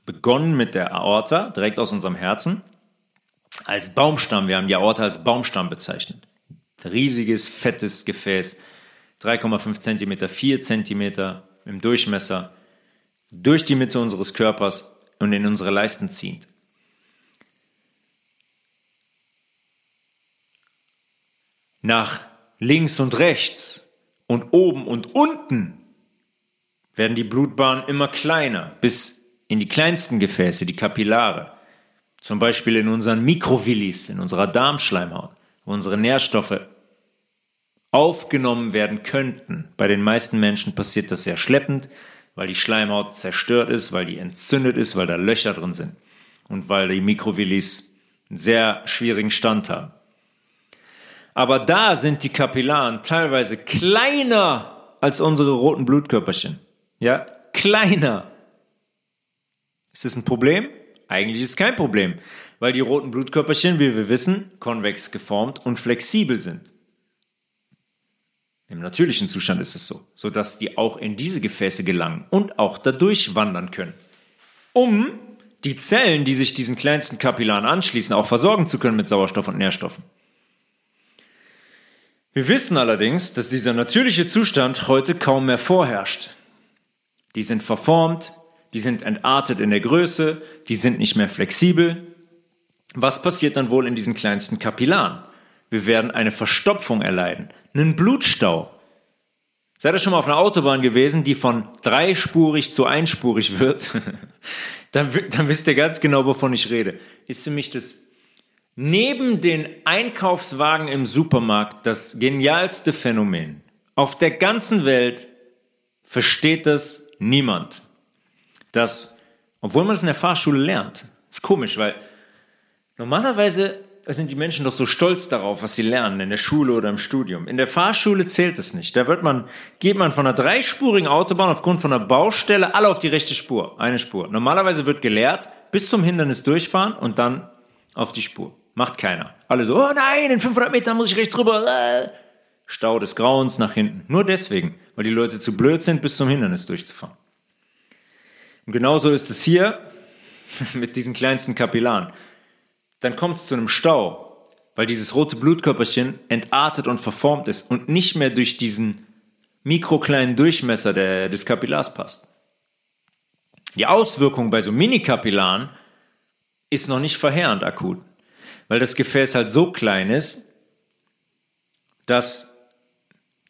Begonnen mit der Aorta, direkt aus unserem Herzen, als Baumstamm. Wir haben die Aorta als Baumstamm bezeichnet. Riesiges, fettes Gefäß, 3,5 cm, 4 cm im Durchmesser, durch die Mitte unseres Körpers und in unsere Leisten ziehend. Nach links und rechts und oben und unten werden die Blutbahnen immer kleiner, bis in die kleinsten Gefäße, die Kapillare. Zum Beispiel in unseren Mikrovillis, in unserer Darmschleimhaut, wo unsere Nährstoffe aufgenommen werden könnten. Bei den meisten Menschen passiert das sehr schleppend. weil die Schleimhaut zerstört ist, weil die entzündet ist, weil da Löcher drin sind und weil die Mikrovillis einen sehr schwierigen Stand haben. Aber da sind die Kapillaren teilweise kleiner als unsere roten Blutkörperchen. Ja, kleiner. Ist das ein Problem? Eigentlich ist es kein Problem, weil die roten Blutkörperchen, wie wir wissen, konvex geformt und flexibel sind. Im natürlichen Zustand ist es so, sodass die auch in diese Gefäße gelangen und auch dadurch wandern können, um die Zellen, die sich diesen kleinsten Kapillaren anschließen, auch versorgen zu können mit Sauerstoff und Nährstoffen. Wir wissen allerdings, dass dieser natürliche Zustand heute kaum mehr vorherrscht. Die sind verformt, die sind entartet in der Größe, die sind nicht mehr flexibel. Was passiert dann wohl in diesen kleinsten Kapillaren? Wir werden eine Verstopfung erleiden, einen Blutstau. Seid ihr schon mal auf einer Autobahn gewesen, die von dreispurig zu einspurig wird? dann, dann wisst ihr ganz genau, wovon ich rede. Ist für mich das neben den Einkaufswagen im Supermarkt das genialste Phänomen. Auf der ganzen Welt versteht das niemand. Dass, obwohl man es in der Fahrschule lernt, ist komisch, weil normalerweise sind die Menschen doch so stolz darauf, was sie lernen in der Schule oder im Studium. In der Fahrschule zählt es nicht. Da wird man, geht man von einer dreispurigen Autobahn aufgrund von einer Baustelle alle auf die rechte Spur, eine Spur. Normalerweise wird gelehrt, bis zum Hindernis durchfahren und dann auf die Spur. Macht keiner. Alle so, oh nein, in 500 Metern muss ich rechts rüber. Äh. Stau des Grauens nach hinten. Nur deswegen, weil die Leute zu blöd sind, bis zum Hindernis durchzufahren. Und genauso ist es hier mit diesen kleinsten Kapillaren dann kommt es zu einem Stau, weil dieses rote Blutkörperchen entartet und verformt ist und nicht mehr durch diesen mikrokleinen Durchmesser der, des Kapillars passt. Die Auswirkung bei so Minikapillaren ist noch nicht verheerend akut, weil das Gefäß halt so klein ist, dass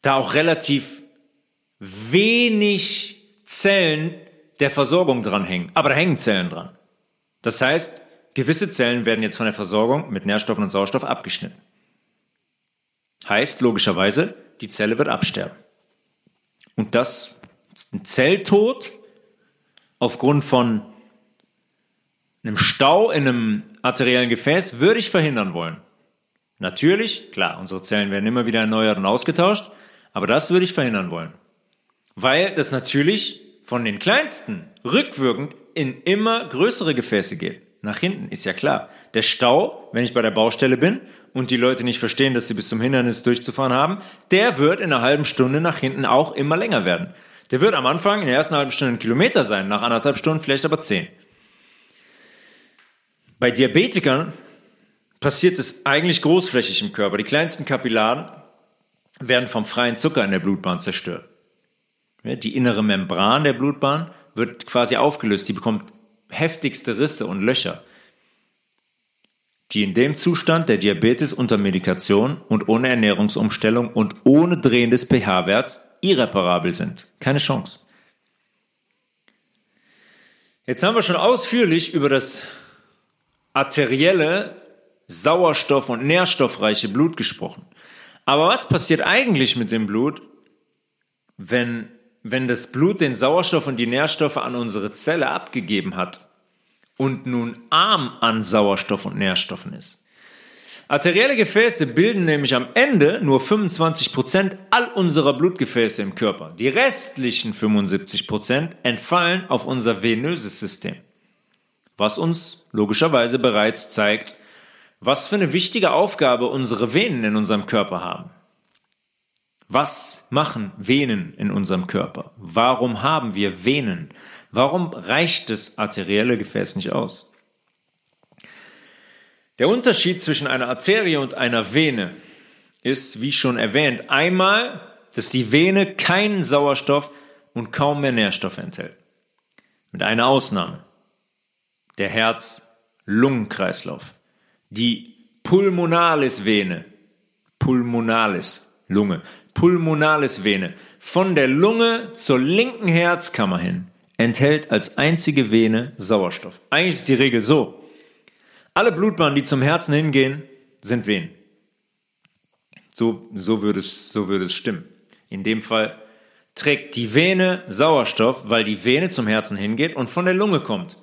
da auch relativ wenig Zellen der Versorgung dran hängen. Aber da hängen Zellen dran. Das heißt, Gewisse Zellen werden jetzt von der Versorgung mit Nährstoffen und Sauerstoff abgeschnitten. Heißt logischerweise, die Zelle wird absterben. Und das ist ein Zelltod aufgrund von einem Stau in einem arteriellen Gefäß würde ich verhindern wollen. Natürlich, klar, unsere Zellen werden immer wieder erneuert und ausgetauscht, aber das würde ich verhindern wollen. Weil das natürlich von den kleinsten rückwirkend in immer größere Gefäße geht nach hinten, ist ja klar. Der Stau, wenn ich bei der Baustelle bin und die Leute nicht verstehen, dass sie bis zum Hindernis durchzufahren haben, der wird in einer halben Stunde nach hinten auch immer länger werden. Der wird am Anfang in der ersten halben Stunde ein Kilometer sein, nach anderthalb Stunden vielleicht aber zehn. Bei Diabetikern passiert es eigentlich großflächig im Körper. Die kleinsten Kapillaren werden vom freien Zucker in der Blutbahn zerstört. Die innere Membran der Blutbahn wird quasi aufgelöst. Die bekommt heftigste Risse und Löcher, die in dem Zustand der Diabetes unter Medikation und ohne Ernährungsumstellung und ohne Drehen des pH-Werts irreparabel sind. Keine Chance. Jetzt haben wir schon ausführlich über das arterielle, sauerstoff- und nährstoffreiche Blut gesprochen. Aber was passiert eigentlich mit dem Blut, wenn wenn das Blut den Sauerstoff und die Nährstoffe an unsere Zelle abgegeben hat und nun arm an Sauerstoff und Nährstoffen ist. Arterielle Gefäße bilden nämlich am Ende nur 25% all unserer Blutgefäße im Körper. Die restlichen 75% entfallen auf unser venöses System, was uns logischerweise bereits zeigt, was für eine wichtige Aufgabe unsere Venen in unserem Körper haben. Was machen Venen in unserem Körper? Warum haben wir Venen? Warum reicht das arterielle Gefäß nicht aus? Der Unterschied zwischen einer Arterie und einer Vene ist, wie schon erwähnt, einmal, dass die Vene keinen Sauerstoff und kaum mehr Nährstoffe enthält. Mit einer Ausnahme. Der Herz-Lungenkreislauf. Die Pulmonalis-Vene. Pulmonalis, Lunge pulmonalis Vene von der Lunge zur linken Herzkammer hin enthält als einzige Vene Sauerstoff. Eigentlich ist die Regel so. Alle Blutbahnen, die zum Herzen hingehen, sind Venen. So, so, würde es, so würde es stimmen. In dem Fall trägt die Vene Sauerstoff, weil die Vene zum Herzen hingeht und von der Lunge kommt.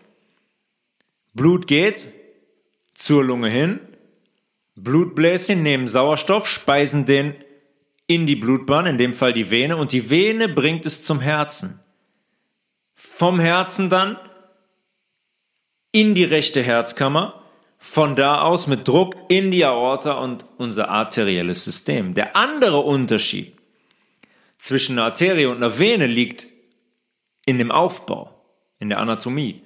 Blut geht zur Lunge hin, Blutbläschen nehmen Sauerstoff, speisen den in die Blutbahn, in dem Fall die Vene, und die Vene bringt es zum Herzen. Vom Herzen dann in die rechte Herzkammer, von da aus mit Druck in die Aorta und unser arterielles System. Der andere Unterschied zwischen einer Arterie und einer Vene liegt in dem Aufbau, in der Anatomie.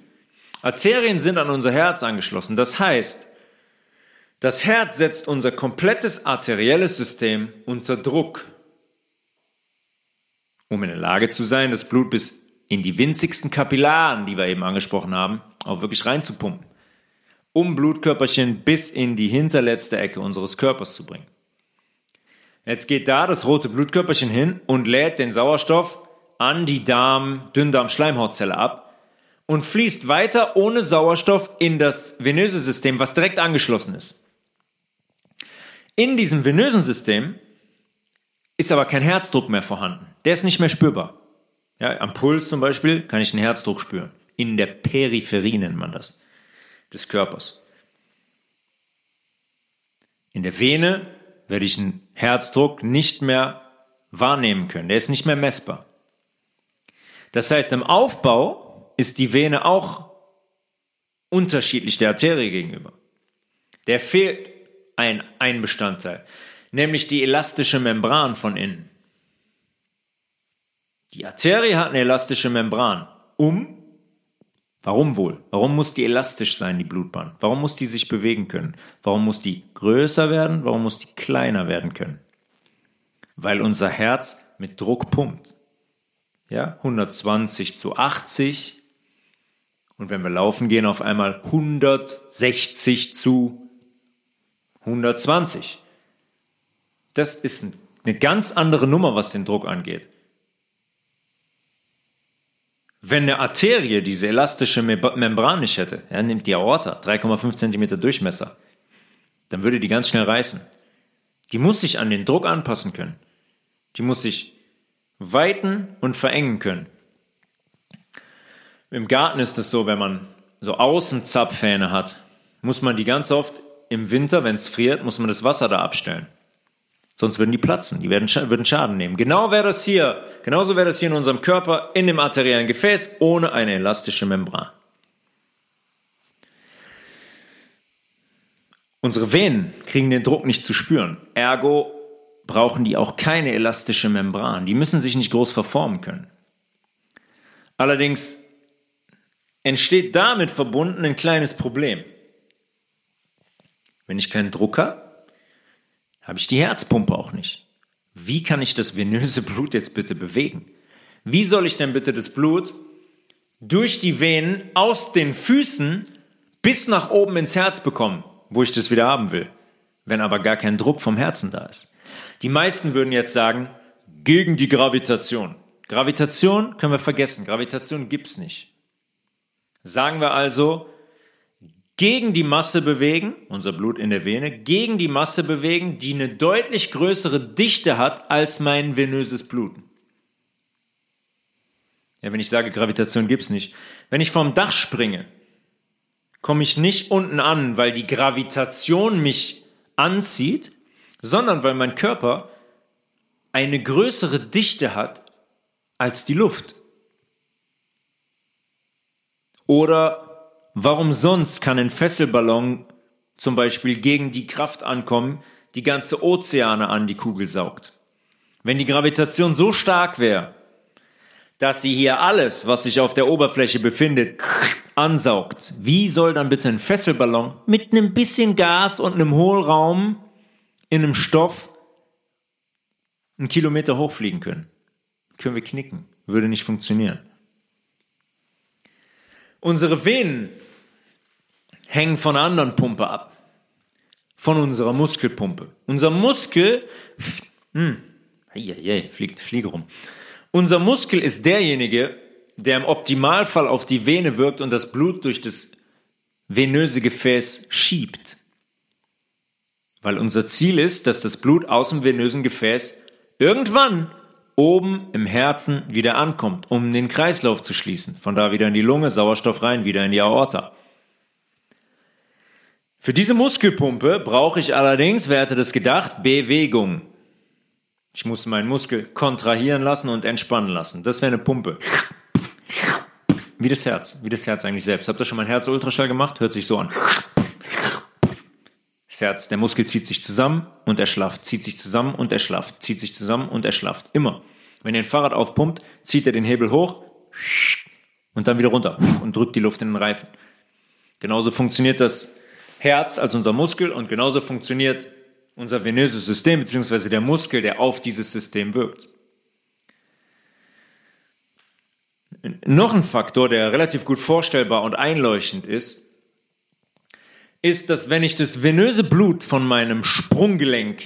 Arterien sind an unser Herz angeschlossen. Das heißt, das Herz setzt unser komplettes arterielles System unter Druck, um in der Lage zu sein, das Blut bis in die winzigsten Kapillaren, die wir eben angesprochen haben, auch wirklich reinzupumpen, um Blutkörperchen bis in die hinterletzte Ecke unseres Körpers zu bringen. Jetzt geht da das rote Blutkörperchen hin und lädt den Sauerstoff an die Darm, Dünndarm-Schleimhautzelle ab und fließt weiter ohne Sauerstoff in das venöse System, was direkt angeschlossen ist. In diesem venösen System ist aber kein Herzdruck mehr vorhanden. Der ist nicht mehr spürbar. Ja, am Puls zum Beispiel kann ich den Herzdruck spüren. In der Peripherie nennt man das, des Körpers. In der Vene werde ich einen Herzdruck nicht mehr wahrnehmen können. Der ist nicht mehr messbar. Das heißt, im Aufbau ist die Vene auch unterschiedlich der Arterie gegenüber. Der fehlt ein, ein Bestandteil, nämlich die elastische Membran von innen. Die Arterie hat eine elastische Membran. Um? Warum wohl? Warum muss die elastisch sein, die Blutbahn? Warum muss die sich bewegen können? Warum muss die größer werden? Warum muss die kleiner werden können? Weil unser Herz mit Druck pumpt. Ja, 120 zu 80. Und wenn wir laufen gehen, auf einmal 160 zu 120. Das ist eine ganz andere Nummer, was den Druck angeht. Wenn eine Arterie diese elastische Membran nicht hätte, ja, nimmt die Aorta, 3,5 cm Durchmesser, dann würde die ganz schnell reißen. Die muss sich an den Druck anpassen können. Die muss sich weiten und verengen können. Im Garten ist es so, wenn man so Außenzapfhähne hat, muss man die ganz oft im Winter, wenn es friert, muss man das Wasser da abstellen. Sonst würden die platzen, die werden, würden Schaden nehmen. Genau wäre das hier, genauso wäre das hier in unserem Körper, in dem arteriellen Gefäß, ohne eine elastische Membran. Unsere Venen kriegen den Druck nicht zu spüren. Ergo brauchen die auch keine elastische Membran. Die müssen sich nicht groß verformen können. Allerdings entsteht damit verbunden ein kleines Problem. Wenn ich keinen Druck habe, habe ich die Herzpumpe auch nicht. Wie kann ich das venöse Blut jetzt bitte bewegen? Wie soll ich denn bitte das Blut durch die Venen aus den Füßen bis nach oben ins Herz bekommen, wo ich das wieder haben will, wenn aber gar kein Druck vom Herzen da ist? Die meisten würden jetzt sagen, gegen die Gravitation. Gravitation können wir vergessen. Gravitation gibt es nicht. Sagen wir also, gegen die Masse bewegen, unser Blut in der Vene, gegen die Masse bewegen, die eine deutlich größere Dichte hat als mein venöses Bluten. Ja, wenn ich sage, Gravitation gibt es nicht. Wenn ich vom Dach springe, komme ich nicht unten an, weil die Gravitation mich anzieht, sondern weil mein Körper eine größere Dichte hat als die Luft. Oder Warum sonst kann ein Fesselballon zum Beispiel gegen die Kraft ankommen, die ganze Ozeane an die Kugel saugt? Wenn die Gravitation so stark wäre, dass sie hier alles, was sich auf der Oberfläche befindet, ansaugt, wie soll dann bitte ein Fesselballon mit einem bisschen Gas und einem Hohlraum in einem Stoff einen Kilometer hochfliegen können? Können wir knicken. Würde nicht funktionieren. Unsere Venen hängen von einer anderen Pumpe ab. Von unserer Muskelpumpe. Unser Muskel, hm, fliegt, fliege rum. Unser Muskel ist derjenige, der im Optimalfall auf die Vene wirkt und das Blut durch das venöse Gefäß schiebt. Weil unser Ziel ist, dass das Blut aus dem venösen Gefäß irgendwann oben im Herzen wieder ankommt, um den Kreislauf zu schließen. Von da wieder in die Lunge, Sauerstoff rein, wieder in die Aorta. Für diese Muskelpumpe brauche ich allerdings, wer hätte das gedacht, Bewegung. Ich muss meinen Muskel kontrahieren lassen und entspannen lassen. Das wäre eine Pumpe. Wie das Herz, wie das Herz eigentlich selbst. Habt ihr schon mal ein Herz-Ultraschall gemacht? Hört sich so an. Das Herz, der Muskel zieht sich zusammen und er schlaft, zieht sich zusammen und er schlaft, zieht sich zusammen und er schlaft. Immer. Wenn ihr ein Fahrrad aufpumpt, zieht er den Hebel hoch und dann wieder runter und drückt die Luft in den Reifen. Genauso funktioniert das Herz als unser Muskel und genauso funktioniert unser venöses System beziehungsweise der Muskel, der auf dieses System wirkt. Noch ein Faktor, der relativ gut vorstellbar und einleuchtend ist, ist, dass wenn ich das venöse Blut von meinem Sprunggelenk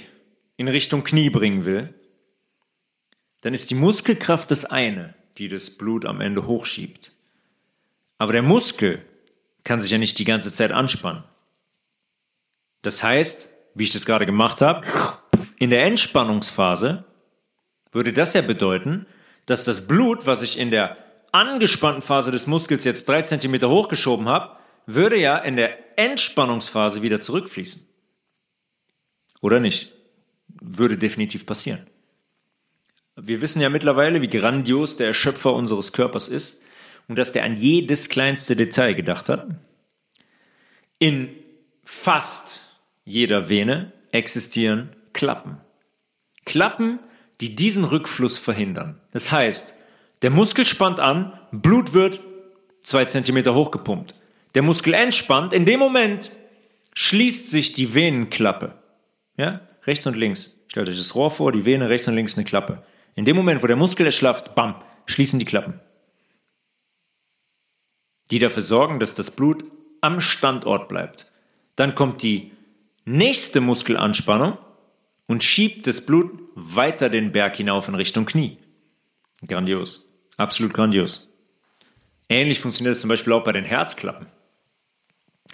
in Richtung Knie bringen will, dann ist die Muskelkraft das eine, die das Blut am Ende hochschiebt. Aber der Muskel kann sich ja nicht die ganze Zeit anspannen. Das heißt, wie ich das gerade gemacht habe, in der Entspannungsphase würde das ja bedeuten, dass das Blut, was ich in der angespannten Phase des Muskels jetzt drei Zentimeter hochgeschoben habe, würde ja in der Entspannungsphase wieder zurückfließen. Oder nicht? Würde definitiv passieren. Wir wissen ja mittlerweile, wie grandios der Erschöpfer unseres Körpers ist und dass der an jedes kleinste Detail gedacht hat. In fast jeder Vene existieren Klappen. Klappen, die diesen Rückfluss verhindern. Das heißt, der Muskel spannt an, Blut wird zwei Zentimeter hochgepumpt. Der Muskel entspannt, in dem Moment schließt sich die Venenklappe. Ja? Rechts und links. Stellt euch das Rohr vor, die Vene rechts und links eine Klappe. In dem Moment, wo der Muskel erschlafft, bam, schließen die Klappen. Die dafür sorgen, dass das Blut am Standort bleibt. Dann kommt die nächste Muskelanspannung und schiebt das Blut weiter den Berg hinauf in Richtung Knie. Grandios. Absolut grandios. Ähnlich funktioniert es zum Beispiel auch bei den Herzklappen.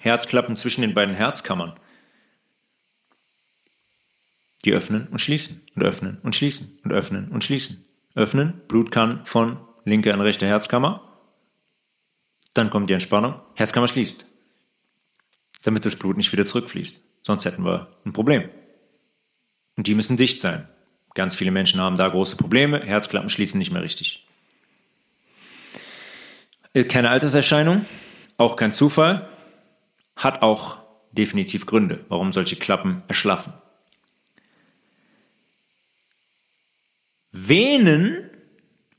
Herzklappen zwischen den beiden Herzkammern. Die öffnen und schließen und öffnen und schließen und öffnen und schließen. Öffnen, Blut kann von linker in rechte Herzkammer. Dann kommt die Entspannung, Herzkammer schließt, damit das Blut nicht wieder zurückfließt. Sonst hätten wir ein Problem. Und die müssen dicht sein. Ganz viele Menschen haben da große Probleme, Herzklappen schließen nicht mehr richtig. Äh, keine Alterserscheinung, auch kein Zufall, hat auch definitiv Gründe, warum solche Klappen erschlaffen. Venen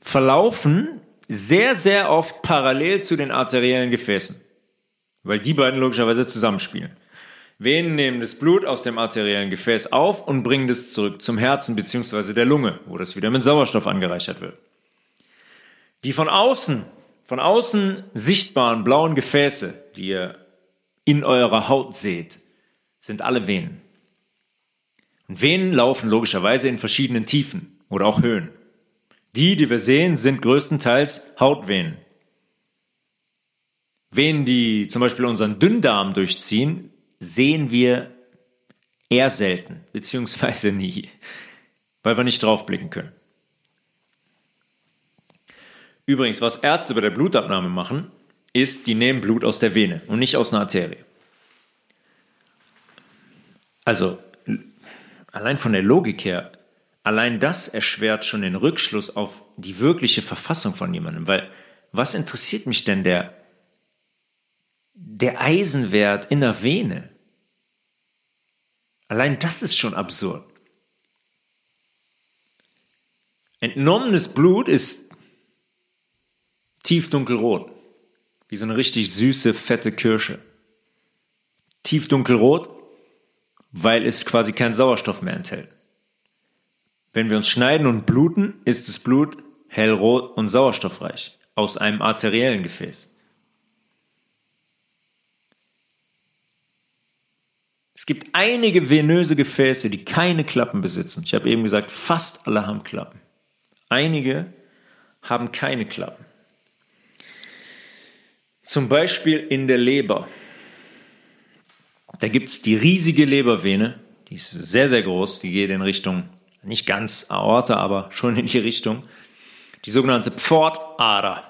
verlaufen sehr, sehr oft parallel zu den arteriellen Gefäßen, weil die beiden logischerweise zusammenspielen. Venen nehmen das Blut aus dem arteriellen Gefäß auf und bringen es zurück zum Herzen bzw. der Lunge, wo das wieder mit Sauerstoff angereichert wird. Die von außen, von außen sichtbaren blauen Gefäße, die ihr in eurer Haut seht, sind alle Venen. Und Venen laufen logischerweise in verschiedenen Tiefen oder auch Höhen. Die, die wir sehen, sind größtenteils Hautvenen. Venen, die zum Beispiel unseren Dünndarm durchziehen, sehen wir eher selten, beziehungsweise nie, weil wir nicht draufblicken können. Übrigens, was Ärzte bei der Blutabnahme machen, ist, die nehmen Blut aus der Vene und nicht aus einer Arterie. Also, allein von der Logik her, allein das erschwert schon den Rückschluss auf die wirkliche Verfassung von jemandem, weil was interessiert mich denn der der Eisenwert in der Vene. Allein das ist schon absurd. Entnommenes Blut ist tiefdunkelrot, wie so eine richtig süße, fette Kirsche. Tiefdunkelrot, weil es quasi keinen Sauerstoff mehr enthält. Wenn wir uns schneiden und bluten, ist das Blut hellrot und sauerstoffreich aus einem arteriellen Gefäß. Es gibt einige venöse Gefäße, die keine Klappen besitzen. Ich habe eben gesagt, fast alle haben Klappen. Einige haben keine Klappen. Zum Beispiel in der Leber. Da gibt es die riesige Lebervene, die ist sehr, sehr groß, die geht in Richtung nicht ganz Aorta, aber schon in die Richtung, die sogenannte Pfortader,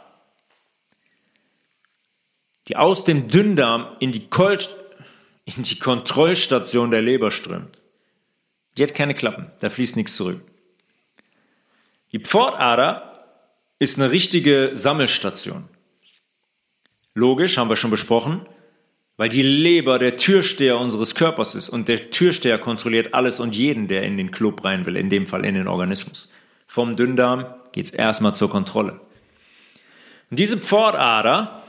die aus dem Dünndarm in die, Kol in die Kontrollstation der Leber strömt. Die hat keine Klappen, da fließt nichts zurück. Die Pfortader ist eine richtige Sammelstation. Logisch, haben wir schon besprochen, weil die Leber der Türsteher unseres Körpers ist und der Türsteher kontrolliert alles und jeden, der in den Club rein will, in dem Fall in den Organismus. Vom Dünndarm geht es erstmal zur Kontrolle. Und diese Pfortader,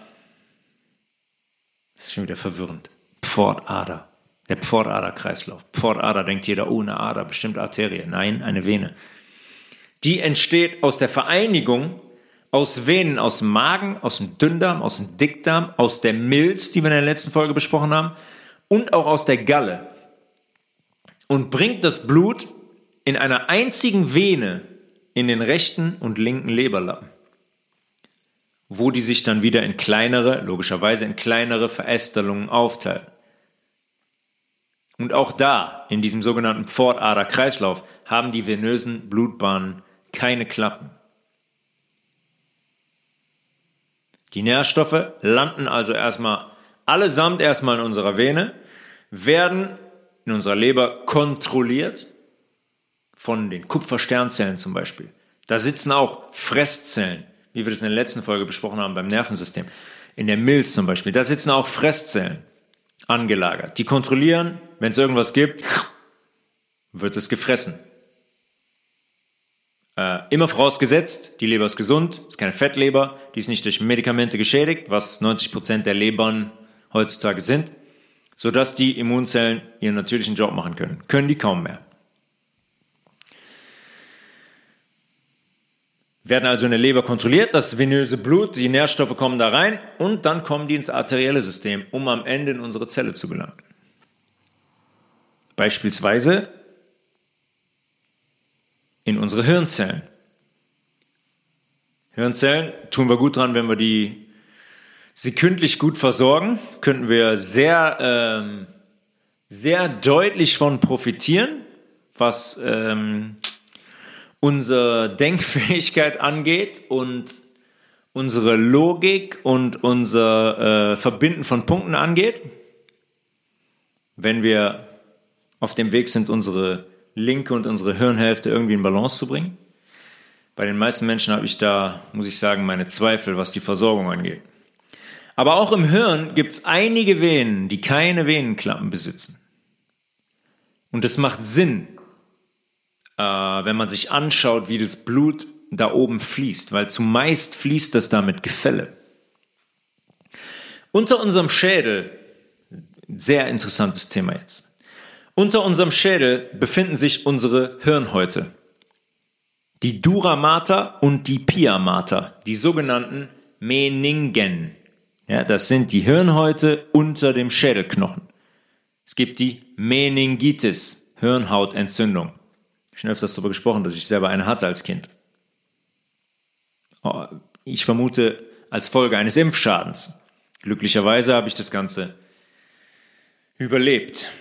das ist schon wieder verwirrend, Pfortader, der Pfortaderkreislauf. Pfortader denkt jeder, oh, eine Ader, bestimmt Arterie. Nein, eine Vene. Die entsteht aus der Vereinigung aus Venen aus dem Magen, aus dem Dünndarm, aus dem Dickdarm, aus der Milz, die wir in der letzten Folge besprochen haben, und auch aus der Galle. Und bringt das Blut in einer einzigen Vene in den rechten und linken Leberlappen, wo die sich dann wieder in kleinere, logischerweise in kleinere Verästelungen aufteilen. Und auch da, in diesem sogenannten Pfortaderkreislauf, haben die venösen Blutbahnen keine Klappen. Die Nährstoffe landen also erstmal allesamt erstmal in unserer Vene, werden in unserer Leber kontrolliert von den Kupfersternzellen zum Beispiel. Da sitzen auch Fresszellen, wie wir das in der letzten Folge besprochen haben beim Nervensystem. In der Milz zum Beispiel, da sitzen auch Fresszellen angelagert. Die kontrollieren, wenn es irgendwas gibt, wird es gefressen. Äh, immer vorausgesetzt, die Leber ist gesund, ist keine Fettleber, die ist nicht durch Medikamente geschädigt, was 90% der Lebern heutzutage sind, sodass die Immunzellen ihren natürlichen Job machen können. Können die kaum mehr. Werden also in der Leber kontrolliert, das venöse Blut, die Nährstoffe kommen da rein und dann kommen die ins arterielle System, um am Ende in unsere Zelle zu gelangen. Beispielsweise in unsere Hirnzellen. Hirnzellen tun wir gut dran, wenn wir die sekündlich gut versorgen, könnten wir sehr, ähm, sehr deutlich von profitieren, was ähm, unsere Denkfähigkeit angeht und unsere Logik und unser äh, Verbinden von Punkten angeht. Wenn wir auf dem Weg sind, unsere linke und unsere Hirnhälfte irgendwie in Balance zu bringen. Bei den meisten Menschen habe ich da, muss ich sagen, meine Zweifel, was die Versorgung angeht. Aber auch im Hirn gibt es einige Venen, die keine Venenklappen besitzen. Und es macht Sinn, äh, wenn man sich anschaut, wie das Blut da oben fließt, weil zumeist fließt das da mit Gefälle. Unter unserem Schädel, sehr interessantes Thema jetzt. Unter unserem Schädel befinden sich unsere Hirnhäute. Die Dura Mater und die Pia Mater, die sogenannten Meningen. Ja, das sind die Hirnhäute unter dem Schädelknochen. Es gibt die Meningitis, Hirnhautentzündung. Ich habe schon öfters darüber gesprochen, dass ich selber eine hatte als Kind. Oh, ich vermute als Folge eines Impfschadens. Glücklicherweise habe ich das Ganze überlebt.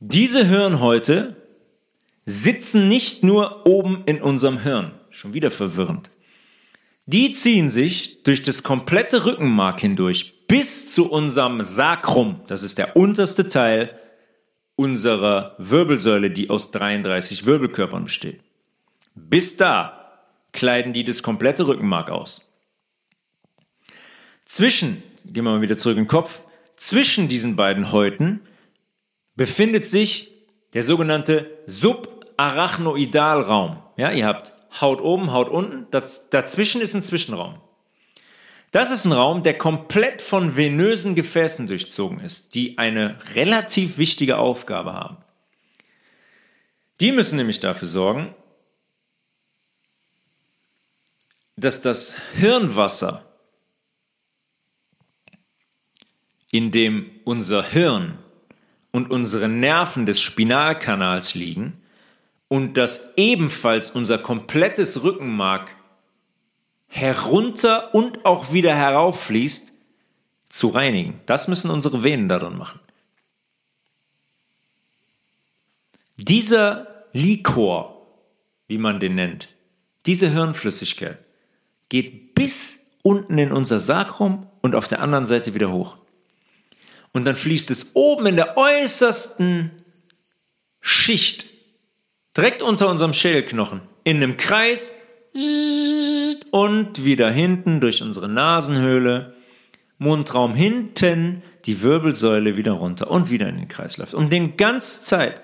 Diese Hirnhäute sitzen nicht nur oben in unserem Hirn, schon wieder verwirrend. Die ziehen sich durch das komplette Rückenmark hindurch bis zu unserem Sacrum, das ist der unterste Teil unserer Wirbelsäule, die aus 33 Wirbelkörpern besteht. Bis da kleiden die das komplette Rückenmark aus. Zwischen, gehen wir mal wieder zurück in den Kopf, zwischen diesen beiden Häuten befindet sich der sogenannte Subarachnoidalraum. Ja, ihr habt Haut oben, Haut unten, dazwischen ist ein Zwischenraum. Das ist ein Raum, der komplett von venösen Gefäßen durchzogen ist, die eine relativ wichtige Aufgabe haben. Die müssen nämlich dafür sorgen, dass das Hirnwasser, in dem unser Hirn und unsere Nerven des Spinalkanals liegen und dass ebenfalls unser komplettes Rückenmark herunter und auch wieder herauffließt, zu reinigen. Das müssen unsere Venen darin machen. Dieser Likor, wie man den nennt, diese Hirnflüssigkeit, geht bis unten in unser Sakrum und auf der anderen Seite wieder hoch. Und dann fließt es oben in der äußersten Schicht, direkt unter unserem Schädelknochen, in einem Kreis und wieder hinten durch unsere Nasenhöhle, Mundraum hinten, die Wirbelsäule wieder runter und wieder in den Kreislauf. Und die ganze Zeit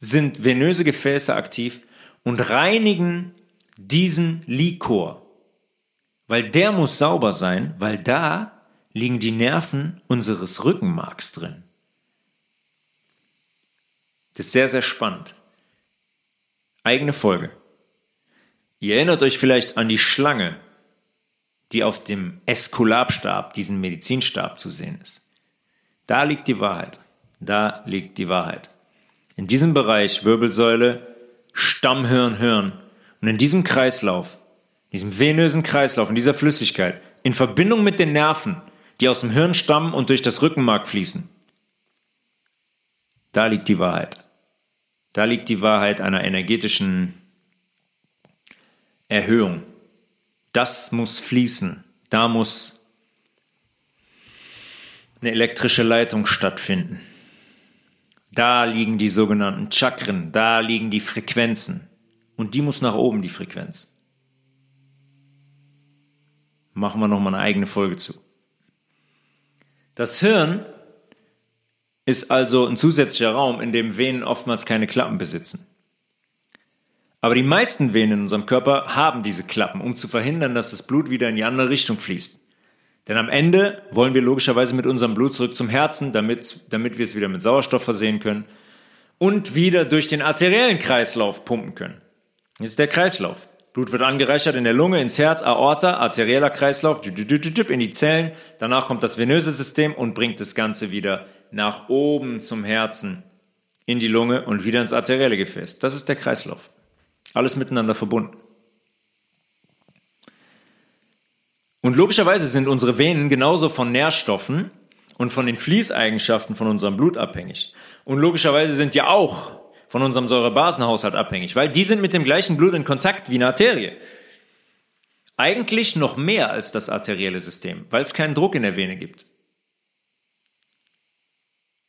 sind venöse Gefäße aktiv und reinigen diesen Likor. Weil der muss sauber sein, weil da liegen die Nerven unseres Rückenmarks drin. Das ist sehr, sehr spannend. Eigene Folge. Ihr erinnert euch vielleicht an die Schlange, die auf dem Eskulapstab, diesem Medizinstab zu sehen ist. Da liegt die Wahrheit. Da liegt die Wahrheit. In diesem Bereich Wirbelsäule, Stammhirn, Hirn und in diesem Kreislauf, diesem venösen Kreislauf, in dieser Flüssigkeit, in Verbindung mit den Nerven, die aus dem Hirn stammen und durch das Rückenmark fließen, da liegt die Wahrheit. Da liegt die Wahrheit einer energetischen Erhöhung. Das muss fließen. Da muss eine elektrische Leitung stattfinden. Da liegen die sogenannten Chakren, da liegen die Frequenzen. Und die muss nach oben, die Frequenz. Machen wir nochmal eine eigene Folge zu. Das Hirn ist also ein zusätzlicher Raum, in dem Venen oftmals keine Klappen besitzen. Aber die meisten Venen in unserem Körper haben diese Klappen, um zu verhindern, dass das Blut wieder in die andere Richtung fließt. Denn am Ende wollen wir logischerweise mit unserem Blut zurück zum Herzen, damit, damit wir es wieder mit Sauerstoff versehen können und wieder durch den arteriellen Kreislauf pumpen können. Das ist der Kreislauf. Blut wird angereichert in der Lunge, ins Herz, Aorta, arterieller Kreislauf, in die Zellen. Danach kommt das venöse System und bringt das Ganze wieder nach oben zum Herzen, in die Lunge und wieder ins arterielle Gefäß. Das ist der Kreislauf. Alles miteinander verbunden. Und logischerweise sind unsere Venen genauso von Nährstoffen und von den Fließeigenschaften von unserem Blut abhängig. Und logischerweise sind ja auch von unserem Säurebasenhaushalt abhängig, weil die sind mit dem gleichen Blut in Kontakt wie eine Arterie. Eigentlich noch mehr als das arterielle System, weil es keinen Druck in der Vene gibt.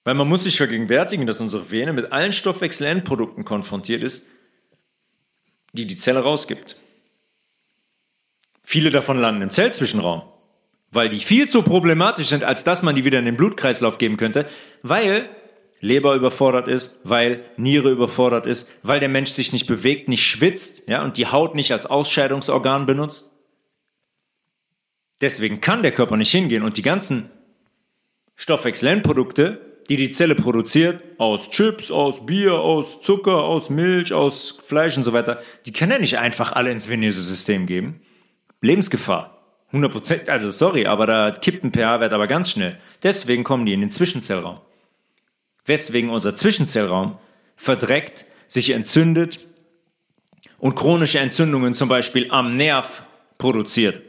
Weil man muss sich vergegenwärtigen, dass unsere Vene mit allen Stoffwechselendprodukten konfrontiert ist, die die Zelle rausgibt. Viele davon landen im Zellzwischenraum, weil die viel zu problematisch sind, als dass man die wieder in den Blutkreislauf geben könnte, weil Leber überfordert ist, weil Niere überfordert ist, weil der Mensch sich nicht bewegt, nicht schwitzt, ja, und die Haut nicht als Ausscheidungsorgan benutzt. Deswegen kann der Körper nicht hingehen und die ganzen Stoffwechselendprodukte die die Zelle produziert, aus Chips, aus Bier, aus Zucker, aus Milch, aus Fleisch und so weiter, die kann er nicht einfach alle ins venöse System geben. Lebensgefahr. 100% also sorry, aber da kippt ein pH-Wert aber ganz schnell. Deswegen kommen die in den Zwischenzellraum. Weswegen unser Zwischenzellraum verdreckt, sich entzündet und chronische Entzündungen zum Beispiel am Nerv produziert.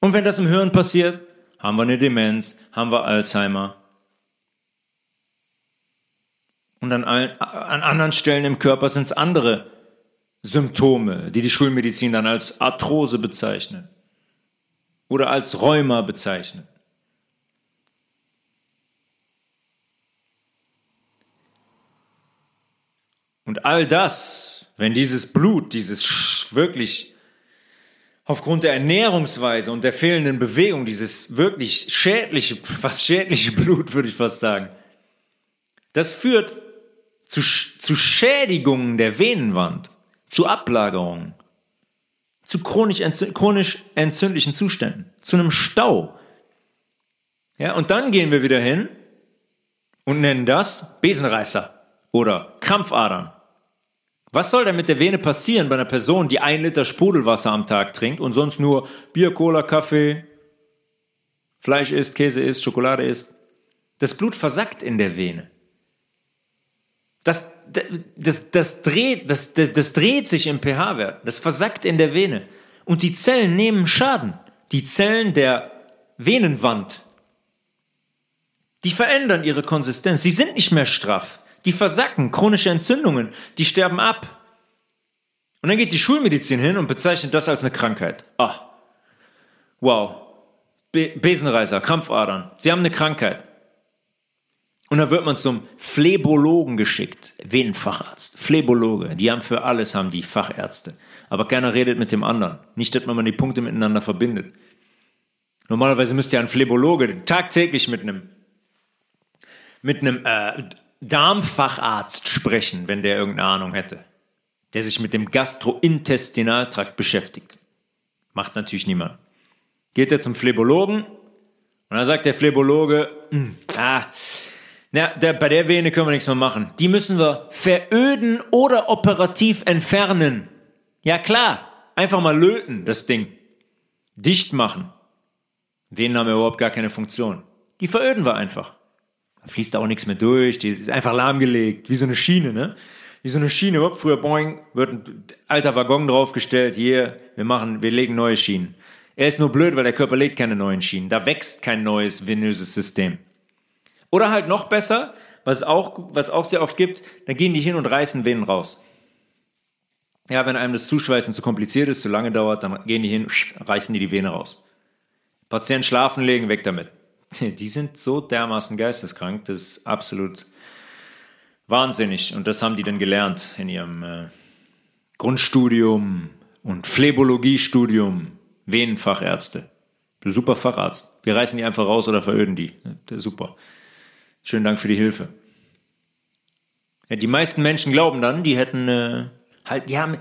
Und wenn das im Hirn passiert, haben wir eine Demenz, haben wir Alzheimer, und an, allen, an anderen Stellen im Körper sind es andere Symptome, die die Schulmedizin dann als Arthrose bezeichnet oder als Rheuma bezeichnet. Und all das, wenn dieses Blut, dieses wirklich aufgrund der Ernährungsweise und der fehlenden Bewegung, dieses wirklich schädliche, fast schädliche Blut, würde ich fast sagen, das führt zu, zu Schädigungen der Venenwand, zu Ablagerungen, zu chronisch, entzü chronisch entzündlichen Zuständen, zu einem Stau. Ja, und dann gehen wir wieder hin und nennen das Besenreißer oder Krampfadern. Was soll denn mit der Vene passieren bei einer Person, die ein Liter Sprudelwasser am Tag trinkt und sonst nur Bier, Cola, Kaffee, Fleisch isst, Käse isst, Schokolade isst? Das Blut versackt in der Vene. Das, das, das, dreht, das, das dreht sich im pH-Wert, das versackt in der Vene. Und die Zellen nehmen Schaden. Die Zellen der Venenwand, die verändern ihre Konsistenz. Sie sind nicht mehr straff. Die versacken, chronische Entzündungen, die sterben ab. Und dann geht die Schulmedizin hin und bezeichnet das als eine Krankheit. Ah, wow, Be Besenreißer, Krampfadern, sie haben eine Krankheit. Und dann wird man zum Phlebologen geschickt, Venenfacharzt, Phlebologe, die haben für alles haben die Fachärzte. Aber keiner redet mit dem anderen. Nicht, dass man die Punkte miteinander verbindet. Normalerweise müsste ja ein Phlebologe tagtäglich mit einem, mit einem äh, Darmfacharzt sprechen, wenn der irgendeine Ahnung hätte. Der sich mit dem Gastrointestinaltrakt beschäftigt. Macht natürlich niemand. Geht er zum Phlebologen und dann sagt der Phlebologe, hm, ah, na, der, bei der Vene können wir nichts mehr machen. Die müssen wir veröden oder operativ entfernen. Ja klar, einfach mal löten, das Ding. Dicht machen. Venen haben ja überhaupt gar keine Funktion. Die veröden wir einfach. Da fließt auch nichts mehr durch, die ist einfach lahmgelegt, wie so eine Schiene, ne? Wie so eine Schiene, Hopp, früher boing, wird ein alter Waggon draufgestellt, hier, wir machen, wir legen neue Schienen. Er ist nur blöd, weil der Körper legt keine neuen Schienen. Da wächst kein neues venöses System. Oder halt noch besser, was auch, was auch sehr oft gibt, dann gehen die hin und reißen Venen raus. Ja, wenn einem das Zuschweißen zu kompliziert ist, zu lange dauert, dann gehen die hin, reißen die die Vene raus. Patient schlafen legen, weg damit. Die sind so dermaßen geisteskrank, das ist absolut wahnsinnig. Und das haben die dann gelernt in ihrem äh, Grundstudium und Phlebologie-Studium, Venenfachärzte. Super Facharzt. Wir reißen die einfach raus oder veröden die. Super. Schönen Dank für die Hilfe. Ja, die meisten Menschen glauben dann, die hätten äh, halt, ja,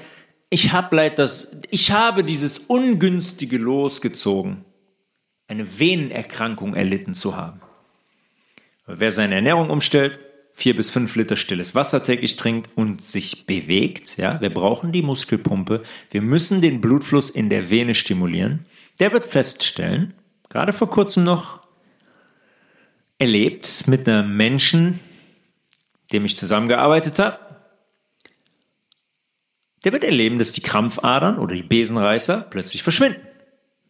ich habe leid das, ich habe dieses ungünstige losgezogen, eine Venenerkrankung erlitten zu haben. Wer seine Ernährung umstellt, vier bis fünf Liter stilles Wasser täglich trinkt und sich bewegt, ja, wir brauchen die Muskelpumpe, wir müssen den Blutfluss in der Vene stimulieren, der wird feststellen, gerade vor kurzem noch erlebt mit einem Menschen, dem ich zusammengearbeitet habe. Der wird erleben, dass die Krampfadern oder die Besenreißer plötzlich verschwinden.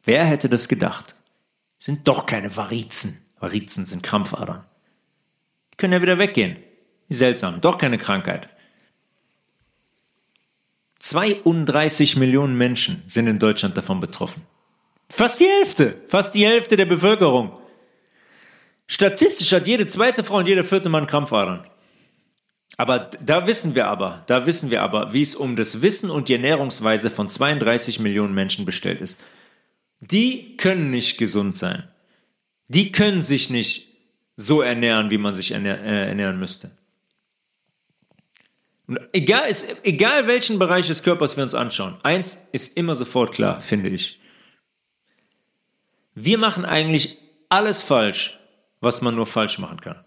Wer hätte das gedacht? Sind doch keine Varizen. Varizen sind Krampfadern. Die können ja wieder weggehen. Wie seltsam. Doch keine Krankheit. 32 Millionen Menschen sind in Deutschland davon betroffen. Fast die Hälfte. Fast die Hälfte der Bevölkerung. Statistisch hat jede zweite Frau und jeder vierte Mann Krampfadern. Aber da wissen wir aber, da wissen wir aber, wie es um das Wissen und die Ernährungsweise von 32 Millionen Menschen bestellt ist. Die können nicht gesund sein. Die können sich nicht so ernähren, wie man sich äh, ernähren müsste. Und egal, ist, egal welchen Bereich des Körpers wir uns anschauen, eins ist immer sofort klar, finde ich. Wir machen eigentlich alles falsch, was man nur falsch machen kann.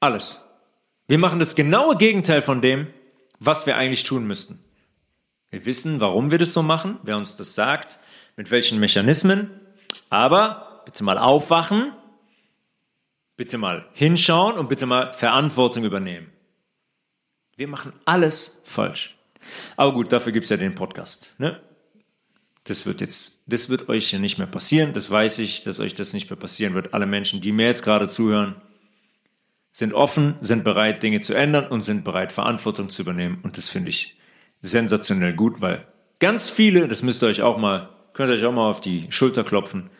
Alles. Wir machen das genaue Gegenteil von dem, was wir eigentlich tun müssten. Wir wissen, warum wir das so machen, wer uns das sagt, mit welchen Mechanismen. Aber bitte mal aufwachen, bitte mal hinschauen und bitte mal Verantwortung übernehmen. Wir machen alles falsch. Aber gut, dafür gibt es ja den Podcast. Ne? das wird jetzt, das wird euch ja nicht mehr passieren. Das weiß ich, dass euch das nicht mehr passieren wird. Alle Menschen, die mir jetzt gerade zuhören, sind offen, sind bereit, Dinge zu ändern und sind bereit, Verantwortung zu übernehmen. Und das finde ich sensationell gut, weil ganz viele, das müsst ihr euch auch mal, könnt ihr euch auch mal auf die Schulter klopfen,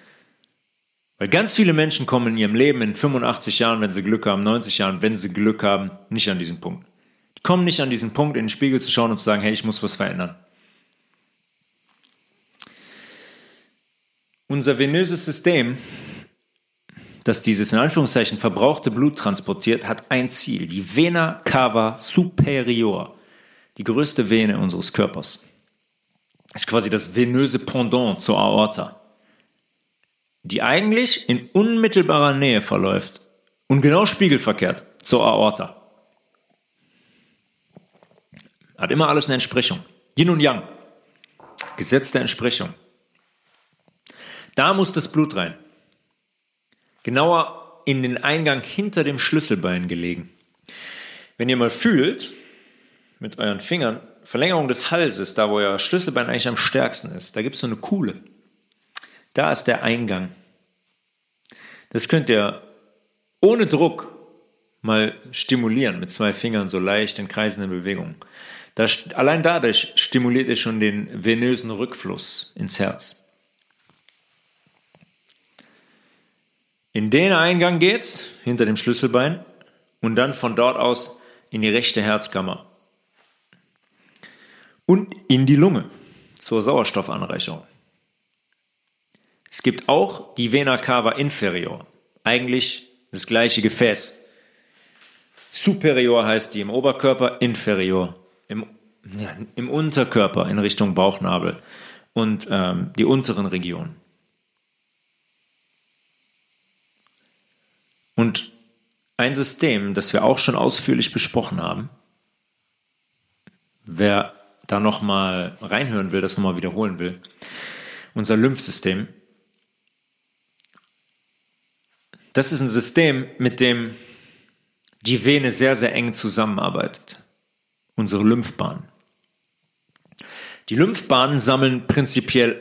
weil ganz viele Menschen kommen in ihrem Leben in 85 Jahren, wenn sie Glück haben, 90 Jahren, wenn sie Glück haben, nicht an diesen Punkt. Die kommen nicht an diesen Punkt, in den Spiegel zu schauen und zu sagen, hey, ich muss was verändern. Unser venöses System, das dieses in Anführungszeichen verbrauchte Blut transportiert, hat ein Ziel, die Vena cava superior, die größte Vene unseres Körpers. Ist quasi das venöse Pendant zur Aorta, die eigentlich in unmittelbarer Nähe verläuft und genau spiegelverkehrt zur Aorta. Hat immer alles eine Entsprechung. Yin und Yang. Gesetz der Entsprechung. Da muss das Blut rein. Genauer in den Eingang hinter dem Schlüsselbein gelegen. Wenn ihr mal fühlt, mit euren Fingern, Verlängerung des Halses, da wo euer Schlüsselbein eigentlich am stärksten ist, da gibt es so eine Kuhle. Da ist der Eingang. Das könnt ihr ohne Druck mal stimulieren mit zwei Fingern so leicht in kreisenden Bewegungen. Das, allein dadurch stimuliert er schon den venösen Rückfluss ins Herz. In den Eingang geht's, hinter dem Schlüsselbein, und dann von dort aus in die rechte Herzkammer. Und in die Lunge zur Sauerstoffanreicherung. Es gibt auch die Vena cava inferior, eigentlich das gleiche Gefäß. Superior heißt die im Oberkörper, inferior im, ja, im Unterkörper in Richtung Bauchnabel und ähm, die unteren Regionen. Und ein System, das wir auch schon ausführlich besprochen haben, wer da nochmal reinhören will, das nochmal wiederholen will, unser Lymphsystem, das ist ein System, mit dem die Vene sehr, sehr eng zusammenarbeitet. Unsere Lymphbahnen. Die Lymphbahnen sammeln prinzipiell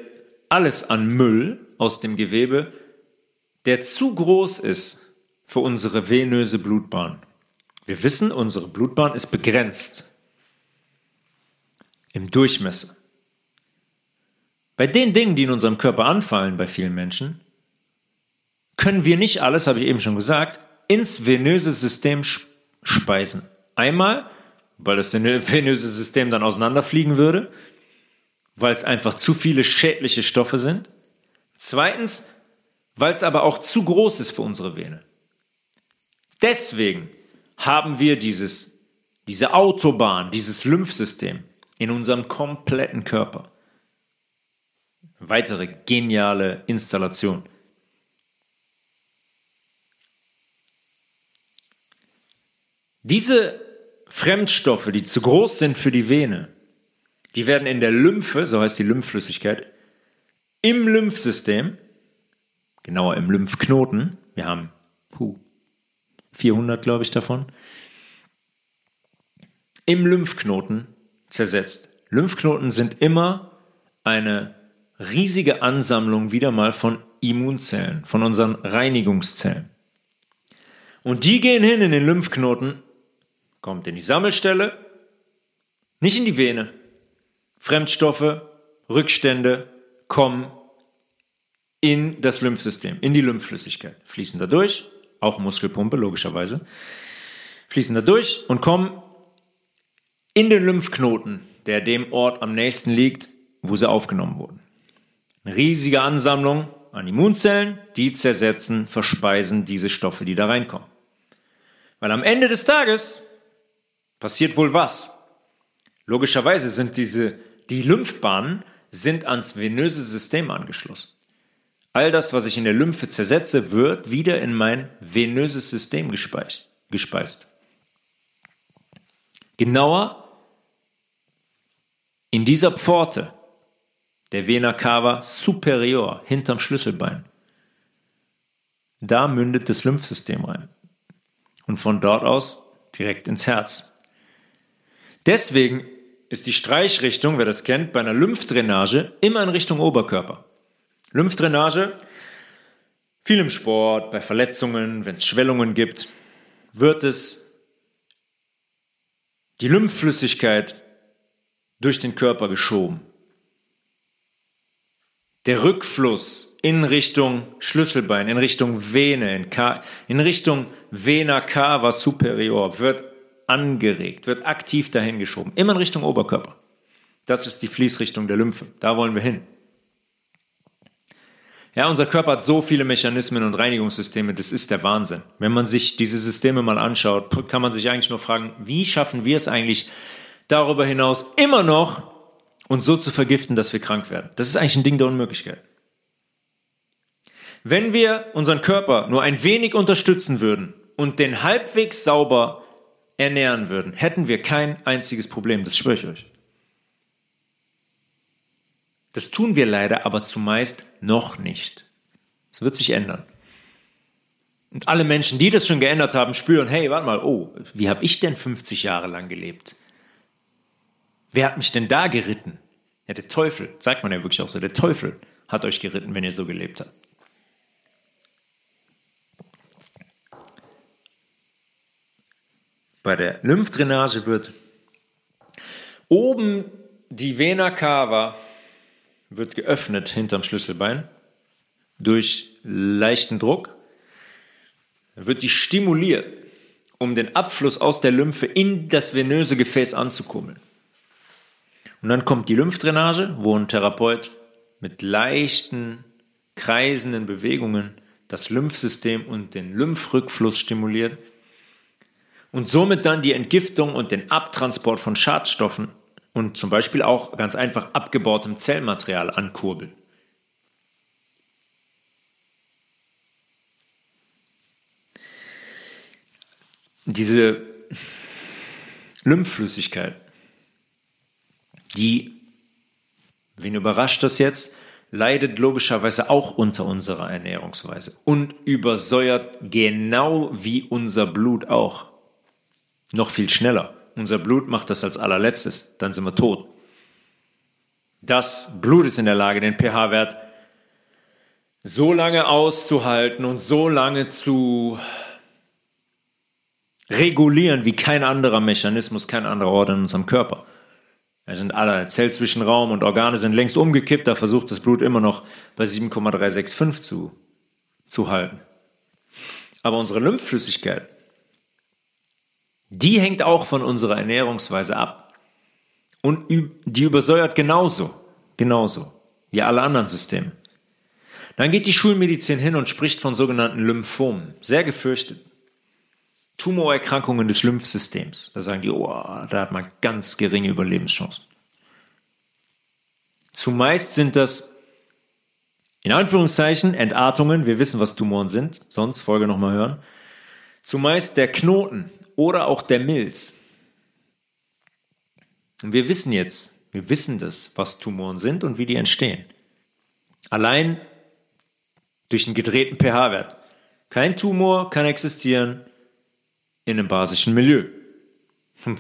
alles an Müll aus dem Gewebe, der zu groß ist für unsere venöse Blutbahn. Wir wissen, unsere Blutbahn ist begrenzt im Durchmesser. Bei den Dingen, die in unserem Körper anfallen, bei vielen Menschen, können wir nicht alles, habe ich eben schon gesagt, ins venöse System speisen. Einmal, weil das venöse System dann auseinanderfliegen würde, weil es einfach zu viele schädliche Stoffe sind. Zweitens, weil es aber auch zu groß ist für unsere Vene. Deswegen haben wir dieses, diese Autobahn, dieses Lymphsystem in unserem kompletten Körper. Weitere geniale Installation. Diese Fremdstoffe, die zu groß sind für die Vene, die werden in der Lymphe, so heißt die Lymphflüssigkeit, im Lymphsystem, genauer im Lymphknoten, wir haben puh, 400 glaube ich davon, im Lymphknoten zersetzt. Lymphknoten sind immer eine riesige Ansammlung wieder mal von Immunzellen, von unseren Reinigungszellen. Und die gehen hin in den Lymphknoten kommt in die Sammelstelle, nicht in die Vene. Fremdstoffe, Rückstände kommen in das Lymphsystem, in die Lymphflüssigkeit, fließen da durch, auch Muskelpumpe logischerweise, fließen da durch und kommen in den Lymphknoten, der dem Ort am nächsten liegt, wo sie aufgenommen wurden. Eine riesige Ansammlung an Immunzellen, die zersetzen, verspeisen diese Stoffe, die da reinkommen. Weil am Ende des Tages passiert wohl was? Logischerweise sind diese, die Lymphbahnen sind ans venöse System angeschlossen. All das, was ich in der Lymphe zersetze, wird wieder in mein venöses System gespeist. Genauer in dieser Pforte der Vena cava superior hinterm Schlüsselbein. Da mündet das Lymphsystem rein. Und von dort aus direkt ins Herz. Deswegen ist die Streichrichtung, wer das kennt, bei einer Lymphdrainage immer in Richtung Oberkörper. Lymphdrainage, viel im Sport, bei Verletzungen, wenn es Schwellungen gibt, wird es die Lymphflüssigkeit durch den Körper geschoben. Der Rückfluss in Richtung Schlüsselbein, in Richtung Vene, in, in Richtung Vena cava superior wird angeregt, wird aktiv dahin geschoben, immer in Richtung Oberkörper. Das ist die Fließrichtung der Lymphe. Da wollen wir hin. Ja, unser Körper hat so viele Mechanismen und Reinigungssysteme, das ist der Wahnsinn. Wenn man sich diese Systeme mal anschaut, kann man sich eigentlich nur fragen, wie schaffen wir es eigentlich darüber hinaus immer noch uns so zu vergiften, dass wir krank werden? Das ist eigentlich ein Ding der Unmöglichkeit. Wenn wir unseren Körper nur ein wenig unterstützen würden und den halbwegs sauber ernähren würden, hätten wir kein einziges Problem, das schwöre ich euch. Das tun wir leider aber zumeist noch nicht. Das wird sich ändern. Und alle Menschen, die das schon geändert haben, spüren, hey, warte mal, oh, wie habe ich denn 50 Jahre lang gelebt? Wer hat mich denn da geritten? Ja, der Teufel, sagt man ja wirklich auch so, der Teufel hat euch geritten, wenn ihr so gelebt habt. bei der Lymphdrainage wird oben die Vena cava wird geöffnet hinterm Schlüsselbein durch leichten Druck. wird die stimuliert, um den Abfluss aus der Lymphe in das venöse Gefäß anzukummeln. Und dann kommt die Lymphdrainage, wo ein Therapeut mit leichten, kreisenden Bewegungen das Lymphsystem und den Lymphrückfluss stimuliert und somit dann die Entgiftung und den Abtransport von Schadstoffen und zum Beispiel auch ganz einfach abgebautem Zellmaterial ankurbeln. Diese Lymphflüssigkeit, die, wen überrascht das jetzt, leidet logischerweise auch unter unserer Ernährungsweise und übersäuert genau wie unser Blut auch. Noch viel schneller. Unser Blut macht das als allerletztes, dann sind wir tot. Das Blut ist in der Lage, den pH-Wert so lange auszuhalten und so lange zu regulieren wie kein anderer Mechanismus, kein anderer Ort in unserem Körper. Da sind alle Zellzwischenraum und Organe sind längst umgekippt, da versucht das Blut immer noch bei 7,365 zu, zu halten. Aber unsere Lymphflüssigkeit, die hängt auch von unserer Ernährungsweise ab. Und die übersäuert genauso, genauso wie alle anderen Systeme. Dann geht die Schulmedizin hin und spricht von sogenannten Lymphomen, sehr gefürchtet. Tumorerkrankungen des Lymphsystems. Da sagen die, oh, da hat man ganz geringe Überlebenschancen. Zumeist sind das in Anführungszeichen Entartungen. Wir wissen, was Tumoren sind, sonst Folge nochmal hören. Zumeist der Knoten oder auch der Milz. Und wir wissen jetzt, wir wissen das, was Tumoren sind und wie die entstehen. Allein durch einen gedrehten pH-Wert. Kein Tumor kann existieren, in einem basischen Milieu.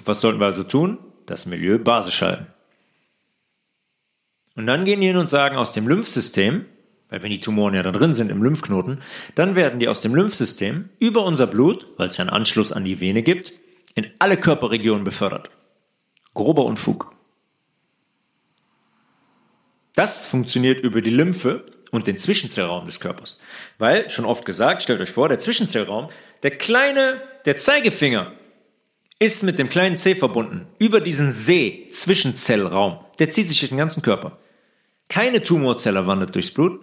Was sollten wir also tun? Das Milieu basisch halten. Und dann gehen die hin und sagen, aus dem Lymphsystem, weil wenn die Tumoren ja da drin sind im Lymphknoten, dann werden die aus dem Lymphsystem über unser Blut, weil es ja einen Anschluss an die Vene gibt, in alle Körperregionen befördert. Grober Unfug. Das funktioniert über die Lymphe und den Zwischenzellraum des Körpers. Weil, schon oft gesagt, stellt euch vor, der Zwischenzellraum, der kleine, der Zeigefinger ist mit dem kleinen C verbunden. Über diesen See, Zwischenzellraum, der zieht sich durch den ganzen Körper. Keine Tumorzelle wandert durchs Blut.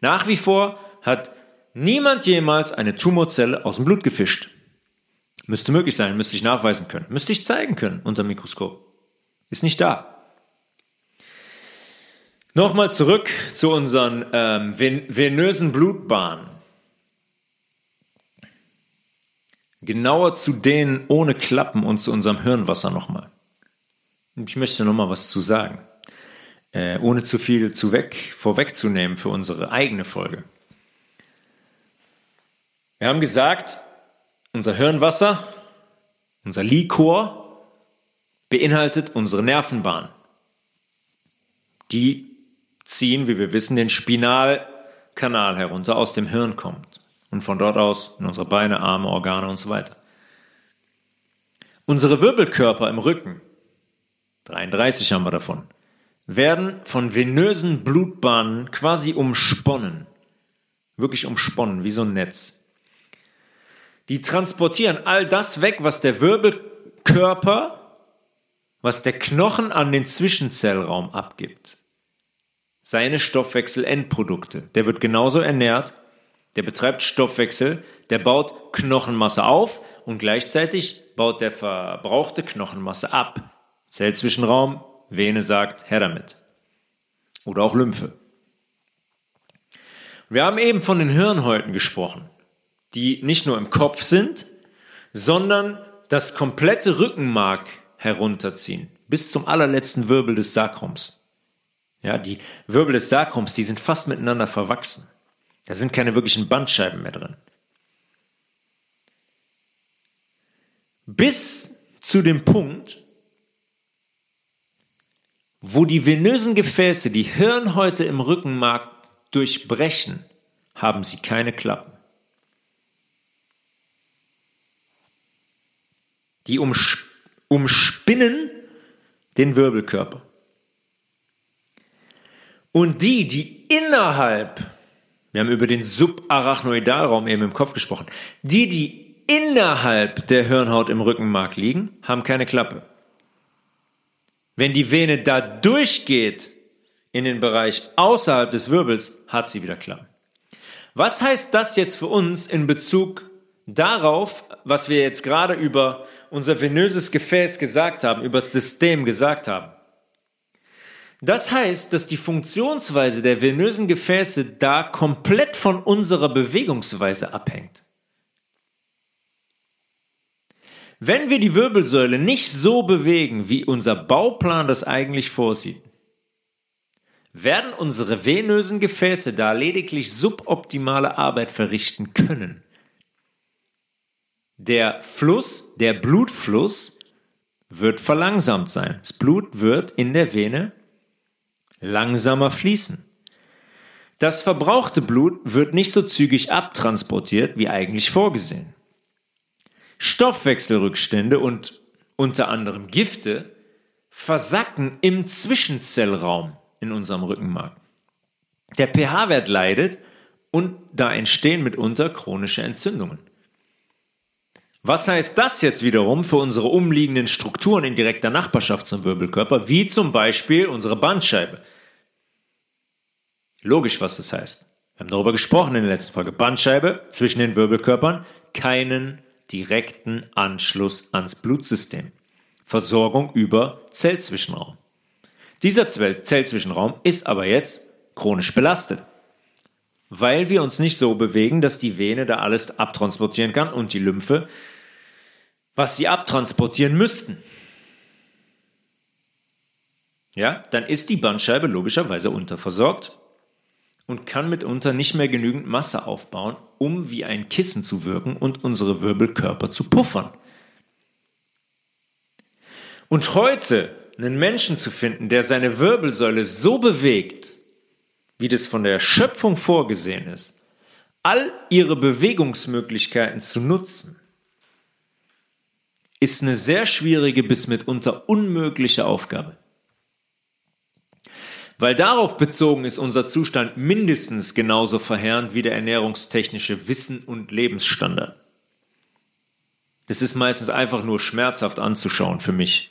Nach wie vor hat niemand jemals eine Tumorzelle aus dem Blut gefischt. Müsste möglich sein, müsste ich nachweisen können, müsste ich zeigen können unter dem Mikroskop. Ist nicht da. Nochmal zurück zu unseren ähm, venösen Blutbahnen. Genauer zu denen ohne Klappen und zu unserem Hirnwasser nochmal. Ich möchte nochmal was zu sagen, äh, ohne zu viel zu weg, vorwegzunehmen für unsere eigene Folge. Wir haben gesagt, unser Hirnwasser, unser Likor beinhaltet unsere Nervenbahn. Die ziehen, wie wir wissen, den Spinalkanal herunter, aus dem Hirn kommt. Und von dort aus in unsere Beine, Arme, Organe und so weiter. Unsere Wirbelkörper im Rücken, 33 haben wir davon, werden von venösen Blutbahnen quasi umsponnen. Wirklich umsponnen, wie so ein Netz. Die transportieren all das weg, was der Wirbelkörper, was der Knochen an den Zwischenzellraum abgibt seine Stoffwechselendprodukte. Der wird genauso ernährt, der betreibt Stoffwechsel, der baut Knochenmasse auf und gleichzeitig baut der verbrauchte Knochenmasse ab. Zellzwischenraum, Vene sagt, her damit. Oder auch Lymphe. Wir haben eben von den Hirnhäuten gesprochen, die nicht nur im Kopf sind, sondern das komplette Rückenmark herunterziehen, bis zum allerletzten Wirbel des Sakrums. Ja, die Wirbel des Sakrums, die sind fast miteinander verwachsen. Da sind keine wirklichen Bandscheiben mehr drin. Bis zu dem Punkt, wo die venösen Gefäße die Hirnhäute im Rückenmark durchbrechen, haben sie keine Klappen. Die umspinnen den Wirbelkörper. Und die, die innerhalb, wir haben über den Subarachnoidalraum eben im Kopf gesprochen, die, die innerhalb der Hirnhaut im Rückenmark liegen, haben keine Klappe. Wenn die Vene da durchgeht in den Bereich außerhalb des Wirbels, hat sie wieder Klappen. Was heißt das jetzt für uns in Bezug darauf, was wir jetzt gerade über unser venöses Gefäß gesagt haben, über das System gesagt haben? Das heißt, dass die Funktionsweise der venösen Gefäße da komplett von unserer Bewegungsweise abhängt. Wenn wir die Wirbelsäule nicht so bewegen, wie unser Bauplan das eigentlich vorsieht, werden unsere venösen Gefäße da lediglich suboptimale Arbeit verrichten können. Der Fluss, der Blutfluss wird verlangsamt sein. Das Blut wird in der Vene langsamer fließen. Das verbrauchte Blut wird nicht so zügig abtransportiert wie eigentlich vorgesehen. Stoffwechselrückstände und unter anderem Gifte versacken im Zwischenzellraum in unserem Rückenmark. Der pH-Wert leidet und da entstehen mitunter chronische Entzündungen. Was heißt das jetzt wiederum für unsere umliegenden Strukturen in direkter Nachbarschaft zum Wirbelkörper, wie zum Beispiel unsere Bandscheibe? Logisch, was das heißt. Wir haben darüber gesprochen in der letzten Folge. Bandscheibe zwischen den Wirbelkörpern, keinen direkten Anschluss ans Blutsystem. Versorgung über Zellzwischenraum. Dieser Zellzwischenraum ist aber jetzt chronisch belastet, weil wir uns nicht so bewegen, dass die Vene da alles abtransportieren kann und die Lymphe, was sie abtransportieren müssten. Ja, dann ist die Bandscheibe logischerweise unterversorgt und kann mitunter nicht mehr genügend Masse aufbauen, um wie ein Kissen zu wirken und unsere Wirbelkörper zu puffern. Und heute einen Menschen zu finden, der seine Wirbelsäule so bewegt, wie das von der Schöpfung vorgesehen ist, all ihre Bewegungsmöglichkeiten zu nutzen, ist eine sehr schwierige bis mitunter unmögliche Aufgabe. Weil darauf bezogen ist unser Zustand mindestens genauso verheerend wie der ernährungstechnische Wissen- und Lebensstandard. Das ist meistens einfach nur schmerzhaft anzuschauen für mich.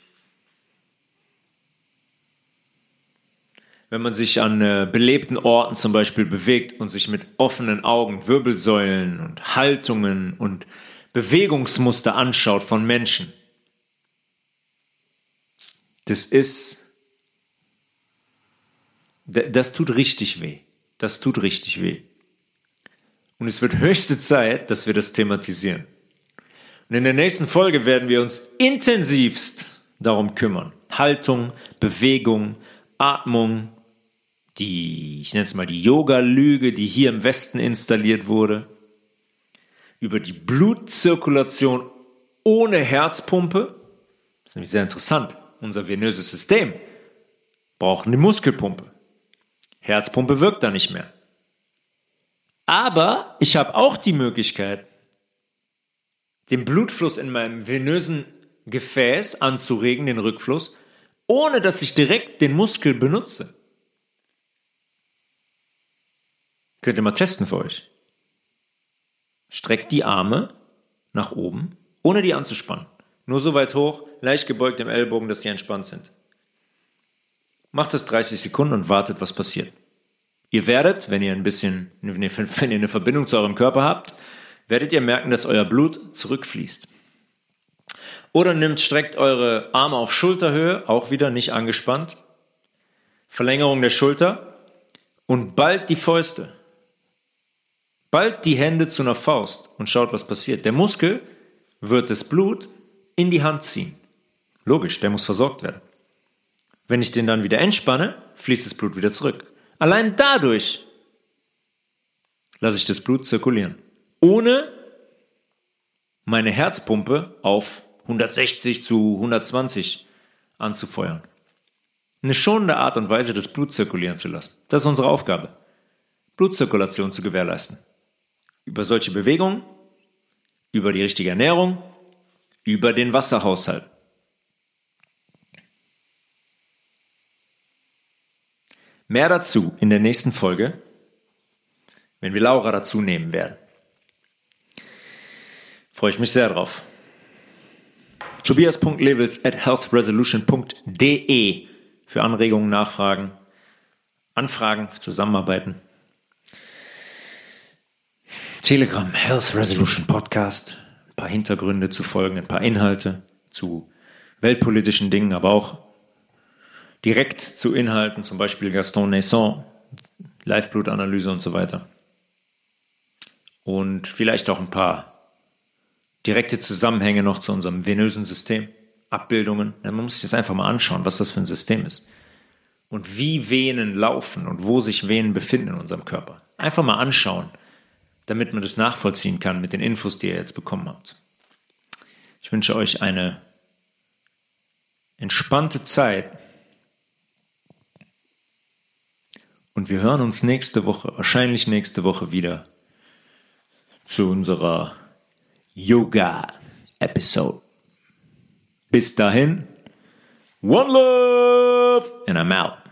Wenn man sich an äh, belebten Orten zum Beispiel bewegt und sich mit offenen Augen Wirbelsäulen und Haltungen und Bewegungsmuster anschaut von Menschen. Das ist das tut richtig weh. Das tut richtig weh. Und es wird höchste Zeit, dass wir das thematisieren. Und in der nächsten Folge werden wir uns intensivst darum kümmern. Haltung, Bewegung, Atmung, die, ich nenne es mal die Yoga-Lüge, die hier im Westen installiert wurde, über die Blutzirkulation ohne Herzpumpe. Das ist nämlich sehr interessant. Unser venöses System braucht eine Muskelpumpe. Herzpumpe wirkt da nicht mehr. Aber ich habe auch die Möglichkeit, den Blutfluss in meinem venösen Gefäß anzuregen, den Rückfluss, ohne dass ich direkt den Muskel benutze. Könnt ihr mal testen für euch. Streckt die Arme nach oben, ohne die anzuspannen. Nur so weit hoch, leicht gebeugt im Ellbogen, dass sie entspannt sind. Macht das 30 Sekunden und wartet, was passiert. Ihr werdet, wenn ihr ein bisschen, wenn ihr eine Verbindung zu eurem Körper habt, werdet ihr merken, dass euer Blut zurückfließt. Oder nimmt, streckt eure Arme auf Schulterhöhe, auch wieder nicht angespannt. Verlängerung der Schulter und bald die Fäuste. Bald die Hände zu einer Faust und schaut, was passiert. Der Muskel wird das Blut in die Hand ziehen. Logisch, der muss versorgt werden. Wenn ich den dann wieder entspanne, fließt das Blut wieder zurück. Allein dadurch lasse ich das Blut zirkulieren, ohne meine Herzpumpe auf 160 zu 120 anzufeuern. Eine schonende Art und Weise, das Blut zirkulieren zu lassen. Das ist unsere Aufgabe. Blutzirkulation zu gewährleisten. Über solche Bewegungen, über die richtige Ernährung, über den Wasserhaushalt. Mehr dazu in der nächsten Folge, wenn wir Laura dazu nehmen werden. Freue ich mich sehr drauf. Tobias.levels at healthresolution.de für Anregungen, Nachfragen, Anfragen, Zusammenarbeiten. Telegram Health Resolution Podcast, ein paar Hintergründe zu folgen, ein paar Inhalte zu weltpolitischen Dingen, aber auch direkt zu Inhalten, zum Beispiel Gaston Naisson, Live-Blutanalyse und so weiter. Und vielleicht auch ein paar direkte Zusammenhänge noch zu unserem venösen System, Abbildungen. Man muss sich das einfach mal anschauen, was das für ein System ist. Und wie Venen laufen und wo sich Venen befinden in unserem Körper. Einfach mal anschauen, damit man das nachvollziehen kann mit den Infos, die ihr jetzt bekommen habt. Ich wünsche euch eine entspannte Zeit Und wir hören uns nächste Woche, wahrscheinlich nächste Woche wieder zu unserer Yoga-Episode. Bis dahin, One Love and I'm out.